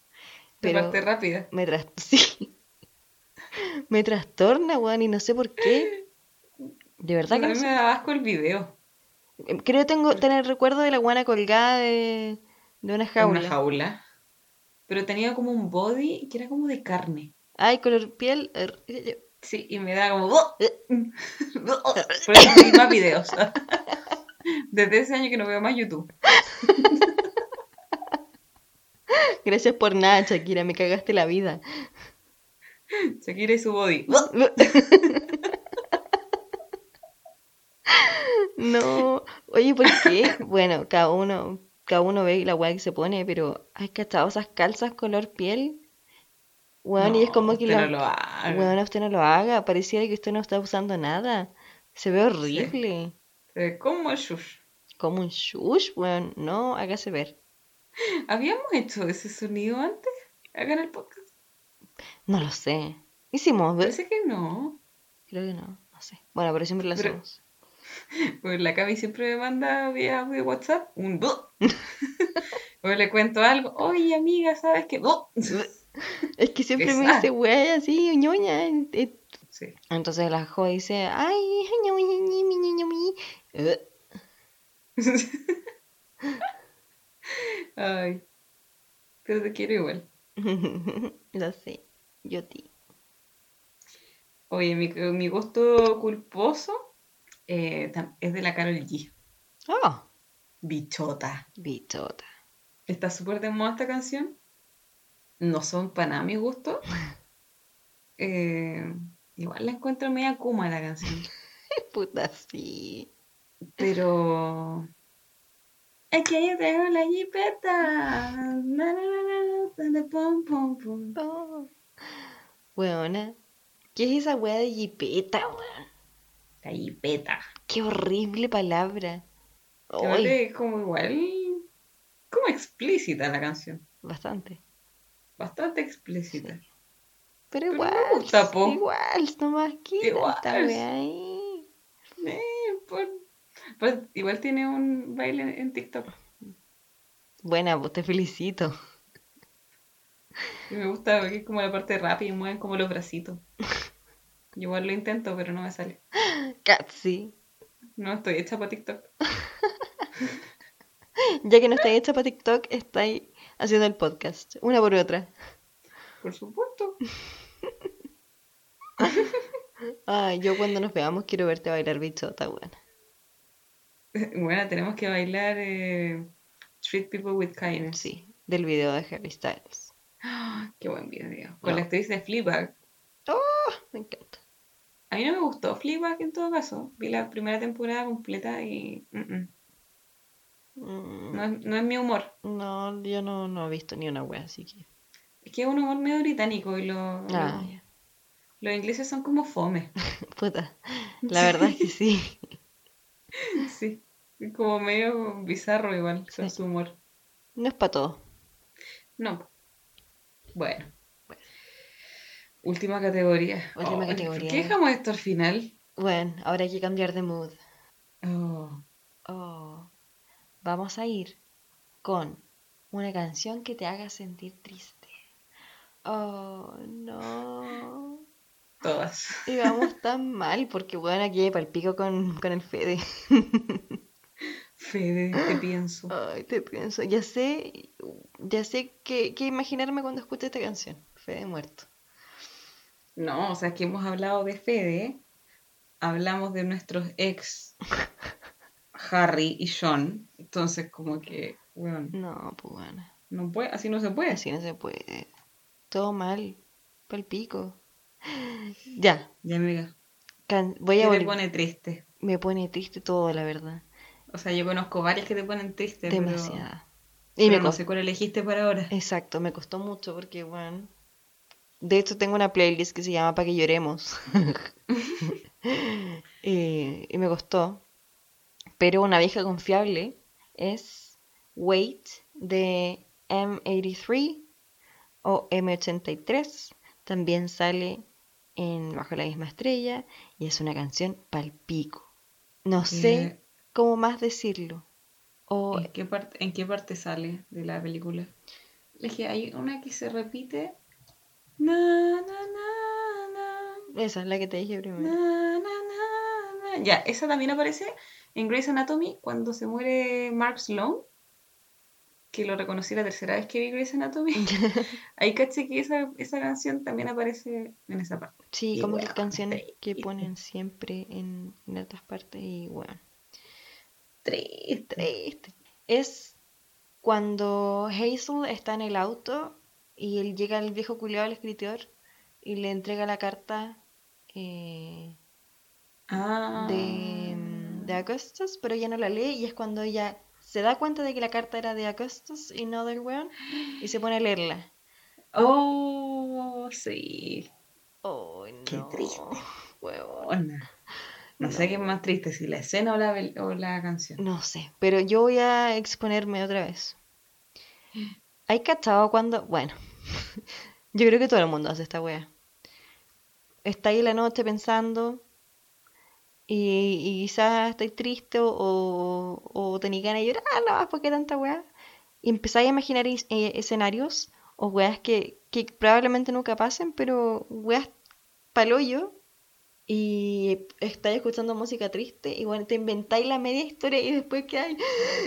Pero parte rápida. me tras... *laughs* sí. Me trastorna, weón, y no sé por qué. De verdad a que mí no me sé. da asco el video. Creo tengo tener recuerdo de la guana colgada de, de una jaula. una jaula. Pero tenía como un body que era como de carne. Ay, color piel. er, Sí, y me da como... *laughs* Por eso no más videos. *laughs* Desde ese año que no veo más YouTube. *laughs* Gracias por nada, Shakira, me cagaste la vida. Shakira y su body. *laughs* No, oye, ¿por qué? Bueno, cada uno, cada uno ve la weá que se pone, pero ¿has cachado esas calzas color piel? Weón, y es como que la... no lo haga. Weón, usted no lo haga, pareciera que usted no está usando nada. Se ve horrible. Ve como el shush. Como un shush, weón. No, hágase ver. ¿Habíamos hecho ese sonido antes? Acá en el podcast. No lo sé. Hicimos, ¿ves? Parece que no. Creo que no, no sé. Bueno, pero siempre lo Pero- hacemos. *laughs* Pues la Cami siempre me manda vía audio WhatsApp un *laughs* o le cuento algo. Oye, amiga, ¿sabes qué? Es que siempre me dice weá así, ñoña. eh, Sí. Entonces la Jo dice, ay, ñoñi, ñi, mi, ñi, ño, mi". Eh, *laughs* Ay. Pero te quiero igual. *laughs* Lo sé, yo ti. Oye, mi, mi gusto culposo eh, es de la Karol G. Oh, Bichota. bichota. Está súper de moda esta canción. No son para nada mi gusto. *laughs* Eh, igual la encuentro media kuma la canción. *laughs* Puta, sí. Pero Es que yo tengo la jipeta. Na, na, na, na, pum, pum, pum. Oh. Weona, ¿qué es esa wea de jipeta, weón? La jipeta. Qué horrible palabra. Es como igual. Como explícita la canción. bastante. Bastante explícita. Pero Pero igual, me gusta, po. igual, nomás quita ahí. Eh, por- Pues igual tiene un baile en, en TikTok. Buena, pues te felicito. Y me gusta porque es como la parte rápida y mueven como los bracitos. Yo igual lo intento, pero no me sale. Casi. No estoy hecha para TikTok. *laughs* Ya que no está hecha para TikTok, está ahí haciendo el podcast, una por otra. Por supuesto. *laughs* *laughs* Ay, yo cuando nos veamos quiero verte bailar bichota, buena. Bueno, *laughs* tenemos que bailar eh, Treat People with Kindness. Sí, del video de Harry Styles. *gasps* Qué buen video. Con No. la actriz de Fleabag. Me encanta. A mí no me gustó Fleabag en todo caso. Vi la primera temporada completa y... mm, mm. Mm, No, es, no es mi humor. No, yo no, no he visto ni una wea, así que. Es que es un humor medio británico y lo- Ah, lo-. Los ingleses son como fome. *laughs* Puta. La verdad es que sí. *laughs* Sí. Como medio bizarro igual con Sí. su humor. No es para todo. No. Bueno. Última categoría. Última categoría. ¿Por qué dejamos esto al final? Bueno, ahora hay que cambiar de mood. Oh, Oh, vamos a ir con una canción que te haga sentir triste. Oh, no. Todas. Y vamos tan mal porque, bueno, aquí hay palpico con, con el Fede. Fede, te pienso. Ay, te pienso. Ya sé, ya sé qué, qué imaginarme cuando escuche esta canción. Fede muerto. No, o sea, que hemos hablado de Fede. Hablamos de nuestros ex Harry y Sean. Entonces, como que, bueno, No, pues bueno. no puede, así no se puede. Así no se puede. Todo mal. Palpico. Ya. Ya, amiga. can- voy ¿Qué a te volver. pone triste? Me pone triste todo, la verdad. O sea, yo conozco varias que te ponen triste, Demasiada. pero, Y me no sé cuál elegiste para ahora. Exacto, me costó mucho porque, bueno. De hecho, tengo una playlist que se llama Pa' que lloremos. *laughs* *laughs* y, y me costó. Pero una vieja confiable es Wait de M83 o M83. También sale en Bajo la misma estrella y es una canción palpico. No sé cómo más decirlo. O ¿En qué parte, en qué parte sale de la película? Le dije, hay una que se repite. Na, na, na, na, esa es la que te dije primero. na, na, na, na. Ya, esa también aparece en Grey's Anatomy cuando se muere Mark Sloan. Que lo reconocí la tercera vez que vi Grey's Anatomy. *laughs* *laughs* Ahí caché que esa, esa canción también aparece en esa parte. Sí, Y como que canciones que triste. ponen siempre en, en otras partes y bueno, Triste. triste. Es cuando Hazel está en el auto y él llega el viejo culiado al escritor y le entrega la carta eh, Ah. de, mm, de Augustus, pero ella no la lee y es cuando ella se da cuenta de que la carta era de Augustus y no del weón y se pone a leerla. Oh, sí. Oh, Qué no, triste. weón. Ona. No sé qué es más triste, si la escena o la, o la canción. No sé, pero yo voy a exponerme otra vez. ¿Hay cachado cuando.? Bueno, *laughs* yo creo que todo el mundo hace esta wea. Está ahí la noche pensando y, quizás estáis triste o, o, tenéis ganas de llorar, no, ¿por qué tanta wea? Y empezáis a imaginar eh, escenarios o weas que, que probablemente nunca pasen, pero weas palollo y estáis escuchando música triste y bueno, te inventáis la media historia y después quedáis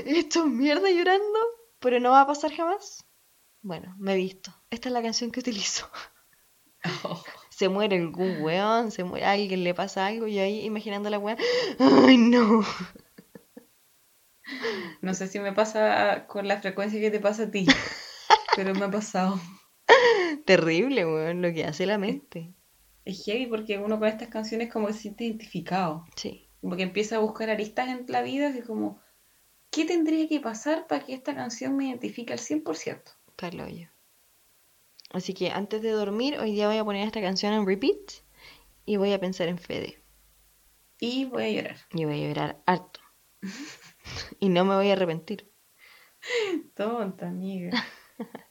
esto es mierda llorando, pero no va a pasar jamás. Bueno, me he visto. Esta es la canción que utilizo. *laughs* Se muere algún weón, se muere a alguien, le pasa algo y ahí imaginando la weá. *laughs* ¡Ay, no! No sé si me pasa con la frecuencia que te pasa a ti, pero me ha pasado. Terrible, weón, lo que hace la mente. Es heavy porque uno con estas canciones como que se siente identificado. Sí, Como que empieza a buscar aristas en la vida, así como, ¿qué tendría que pasar para que esta canción me identifique al 100%? Paloyo. Así que antes de dormir, hoy día voy a poner esta canción en repeat y voy a pensar en Fede. Y voy a llorar. Y voy a llorar harto. *laughs* y no me voy a arrepentir. *laughs* Tonta, amiga. *laughs*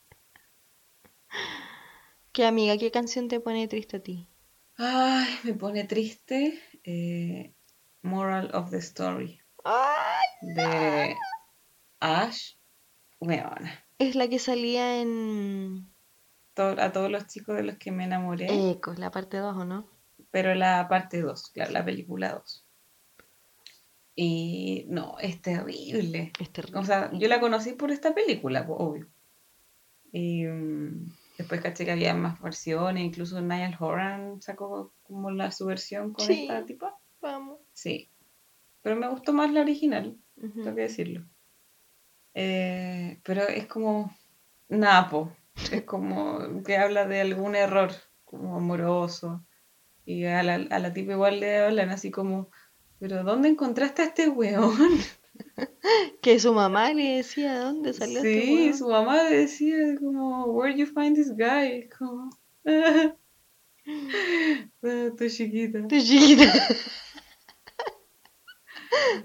¿Qué amiga, qué canción te pone triste a ti? Ay, me pone triste. eh, Moral of the Story. ¡Ay! De Ash. Weona. Es la que salía en To- a todos los chicos de los que me enamoré. Ecos, la parte 2, ¿o no? Pero la parte 2, claro, la película 2. Y no, es terrible. Es terrible. O sea, yo la conocí por esta película, po, obvio. Y mm, después caché que había más versiones, incluso Niall Horan sacó como la su versión con Sí. esta tipa. Vamos. Sí. Pero me gustó más la original, tengo que decirlo. Eh, pero es como napo. *laughs* Es como que habla de algún error, como amoroso. Y a la, a la tipa igual le hablan así como, pero ¿dónde encontraste a este weón? *laughs* Que su mamá le decía, ¿dónde salió este Sí, weón?" su mamá le decía como, where you find this guy? Como, *laughs* "Ah, tu chiquita. Tu chiquita.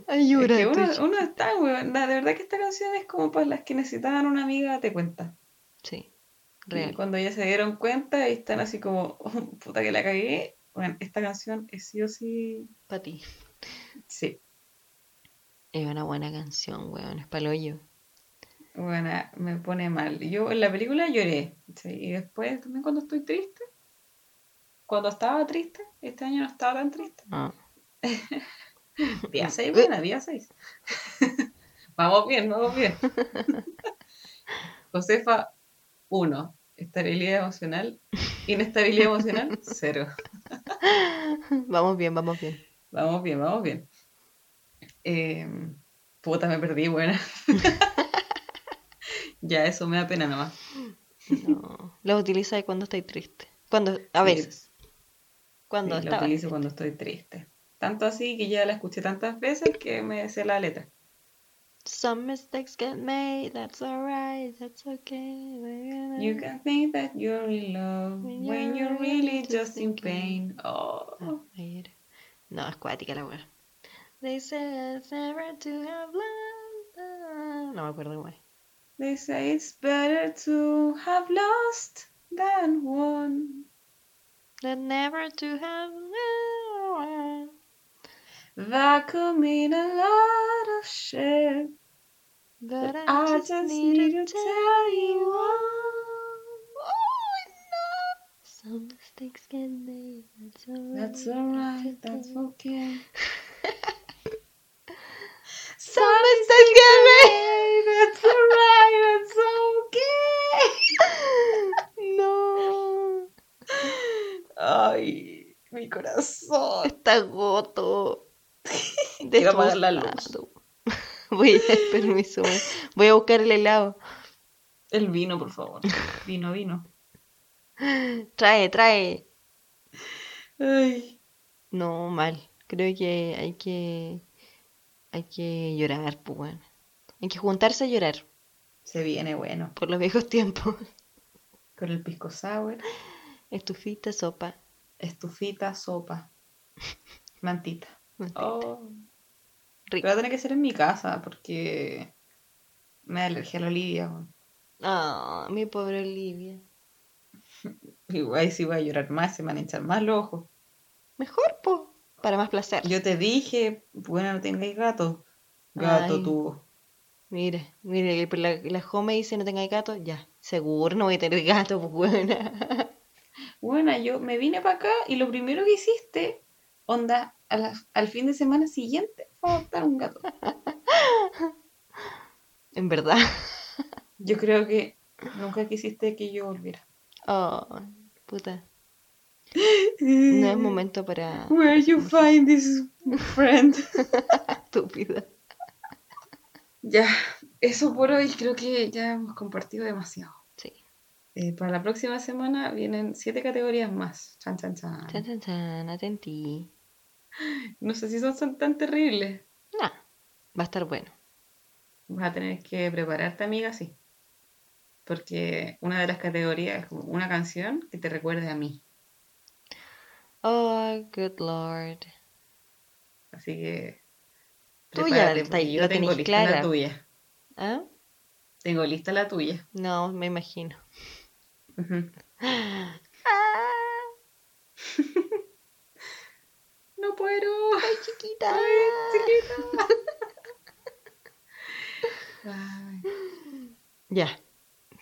Ay, Es que uno, uno está, weón. De verdad que esta canción es como para las que necesitaban una amiga, te cuenta. Sí, Y cuando ya se dieron cuenta y están así como, "Oh, *laughs* puta que la cagué. Bueno, esta canción es sí o sí. Para ti. Sí. Es una buena canción, weón. Es paloyo. Bueno, me pone mal. Yo en la película lloré. ¿sí? Y después también cuando estoy triste. Cuando estaba triste, este año no estaba tan triste. Ah. *laughs* Día 6, *laughs* buena, día 6. vamos bien, vamos bien. Josefa, 1. Estabilidad emocional. Inestabilidad emocional, *laughs* 0. Vamos bien, vamos bien. Vamos bien, vamos bien. Eh, puta, me perdí, buena. *laughs* ya, eso me da pena nomás. No. Lo utilizáis cuando estáis triste. Cuando, a veces. Cuando sí, la estaba. utilizo cuando estoy triste. Tanto así que ya la escuché tantas veces que me sé la letra. Some mistakes get made, that's alright, that's okay. You can think that you're in love when you're really just in pain. Oh. No, es cuática la weá. They say it's never to have loved. No me acuerdo igual. They say it's better to have lost than won. That never to have loved. That could mean a lot of shit. But But I just need to tell you all. Oh, no. Some mistakes get made, that's alright. That's alright, that's okay. Some mistakes get made. That's alright, that's okay. No. Ay, mi corazón. Está *laughs* Quiero apagar la luz. *laughs* Voy a, permiso, voy- voy a buscar el helado. El vino, por favor. Vino, vino. Trae, trae. Ay. No, mal. Creo que hay que. Hay que llorar, pues bueno. Hay que juntarse a llorar Se viene bueno. por los viejos tiempos. *laughs* Con el pisco sour, Estufita, sopa. estufita, sopa, mantita. Oh. Rico. Pero va a tener que ser en mi casa porque me da alergia a la Olivia. Ah, mi pobre Olivia. *laughs* Igual si voy a llorar más, se me van a hinchar más los ojos. Mejor, po. Para más placer. Yo te dije, bueno, no tengáis gato. Gato Ay. tuvo. Mire, mire, la, la home dice no tenga gato. Ya, seguro no voy a tener gato, pues buena. Bueno, *laughs* yo me vine para acá y lo primero que hiciste, onda, a la- al fin de semana siguiente, fue adoptar un gato. *laughs* En verdad. Yo creo que nunca quisiste que yo volviera. Oh, puta. *laughs* No es momento para Where you find this friend? *laughs* estúpida. Ya, eso por hoy creo que ya hemos compartido demasiado. Sí. Eh, para la próxima semana vienen siete categorías más. Chan, chan, chan. Chan, chan, chan, atentí. No sé si son, son tan terribles. Nah, va a estar bueno. Vas a tener que prepararte, amiga, sí. Porque una de las categorías es como una canción que te recuerde a mí. Oh, good lord. Así que. Tú ya prepárate, la- porque yo la tengo lista clara. la tuya. ¿Ah? Tengo lista la tuya. No, me imagino. *gasps* Ah, *laughs* ¡Ay, chiquita! chiquita. Ay. Ya.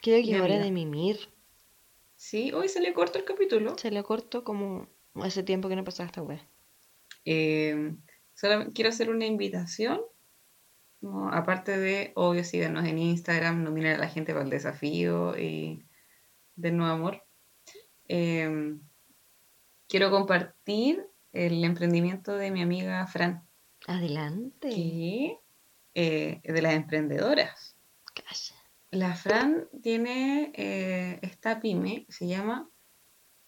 Creo que es hora de mimir. Sí, hoy se le corto el capítulo. Se le corto como hace tiempo que no pasaba esta wea. Eh, solo quiero hacer una invitación. aparte de, obvio, síganos en Instagram, nominen a la gente para el desafío y del nuevo amor. Eh, quiero compartir el emprendimiento de mi amiga Fran, Adelante. que eh, de las emprendedoras. Calla. La Fran tiene eh, esta pyme, se llama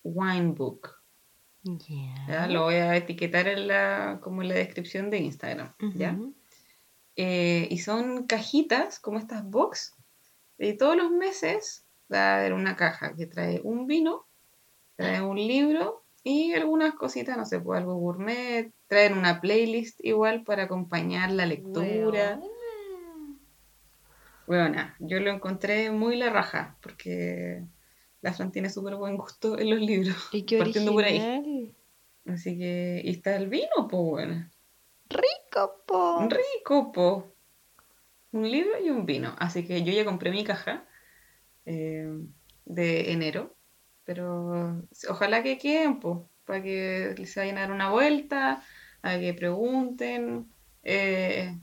Winebook. Ya. ¿ya? Lo voy a etiquetar en la, como en la descripción de Instagram. ¿ya? Eh, y son cajitas, como estas box, y todos los meses va a haber una caja que trae un vino, trae un libro y algunas cositas, no sé, pues algo gourmet, traen una playlist igual para acompañar la lectura. Bueno, yo lo encontré muy la raja, porque la Fran tiene súper buen gusto en los libros, Y qué partiendo por ahí. Así que, y está el vino, pues bueno. Rico, po. Rico, po. Un libro y un vino. Así que yo ya compré mi caja eh, de enero. Pero ojalá que queden, po, para que se vayan a dar una vuelta, a que pregunten. Eh,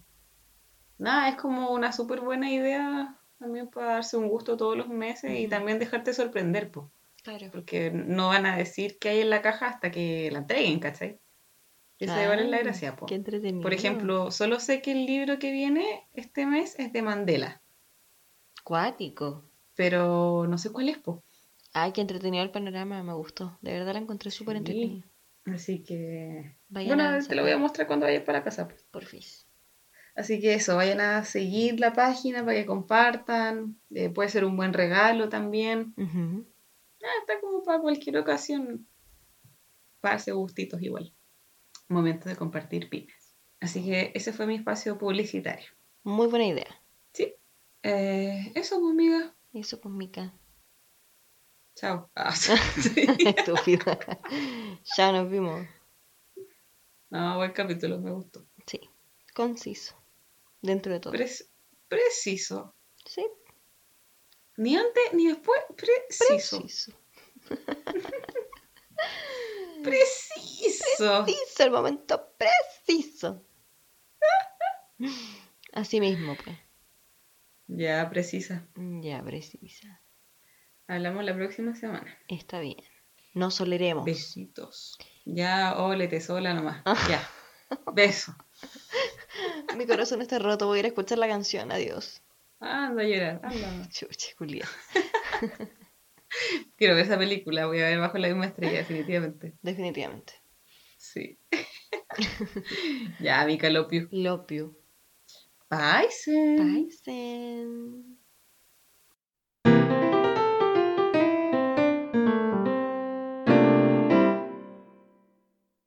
nada, es como una súper buena idea también para darse un gusto todos los meses y también dejarte sorprender, po, Claro. porque no van a decir qué hay en la caja hasta que la entreguen, ¿cachai? Esa igual es la Ah, gracia, po. Por ejemplo, solo sé que el libro que viene este mes es de Mandela, Cuático. pero no sé cuál es, po. Ay, qué entretenido el panorama, me gustó. De verdad la encontré súper Sí. entretenido. Así que... Vayan bueno, a te lo voy a mostrar cuando vayas para casa. po. Porfis. Así que eso, vayan a seguir la página para que compartan. eh, puede ser un buen regalo también. Ujú. Ah, está como para cualquier ocasión. Para darse gustitos igual. Momento de compartir pymes. Así que ese fue mi espacio publicitario. Muy buena idea. Sí. Eh, eso, pues, amiga. Eso pues, Mica. Chao. *laughs* Ah, *laughs* Estúpida. ya nos vimos. No, buen capítulo, me gustó. Sí. Conciso. Dentro de todo. Pre- preciso. Sí. Ni antes ni después, preciso. Preciso. *laughs* Preciso. Preciso, el momento preciso. Así mismo, pues. Ya, precisa. Ya, precisa. Hablamos la próxima semana. Está bien. Nos oleremos. Besitos. Ya, ólete sola nomás. Ah. Ya. Beso. *laughs* Mi corazón está roto. Voy a ir a escuchar la canción. Adiós. Anda a llorar. Anda. *laughs* Chucha, Julia. *laughs* Quiero ver esa película. Voy a ver bajo la misma estrella, definitivamente. Definitivamente. Sí. ya, mi calopio. Love you. Bye, sen. Bye, Sen.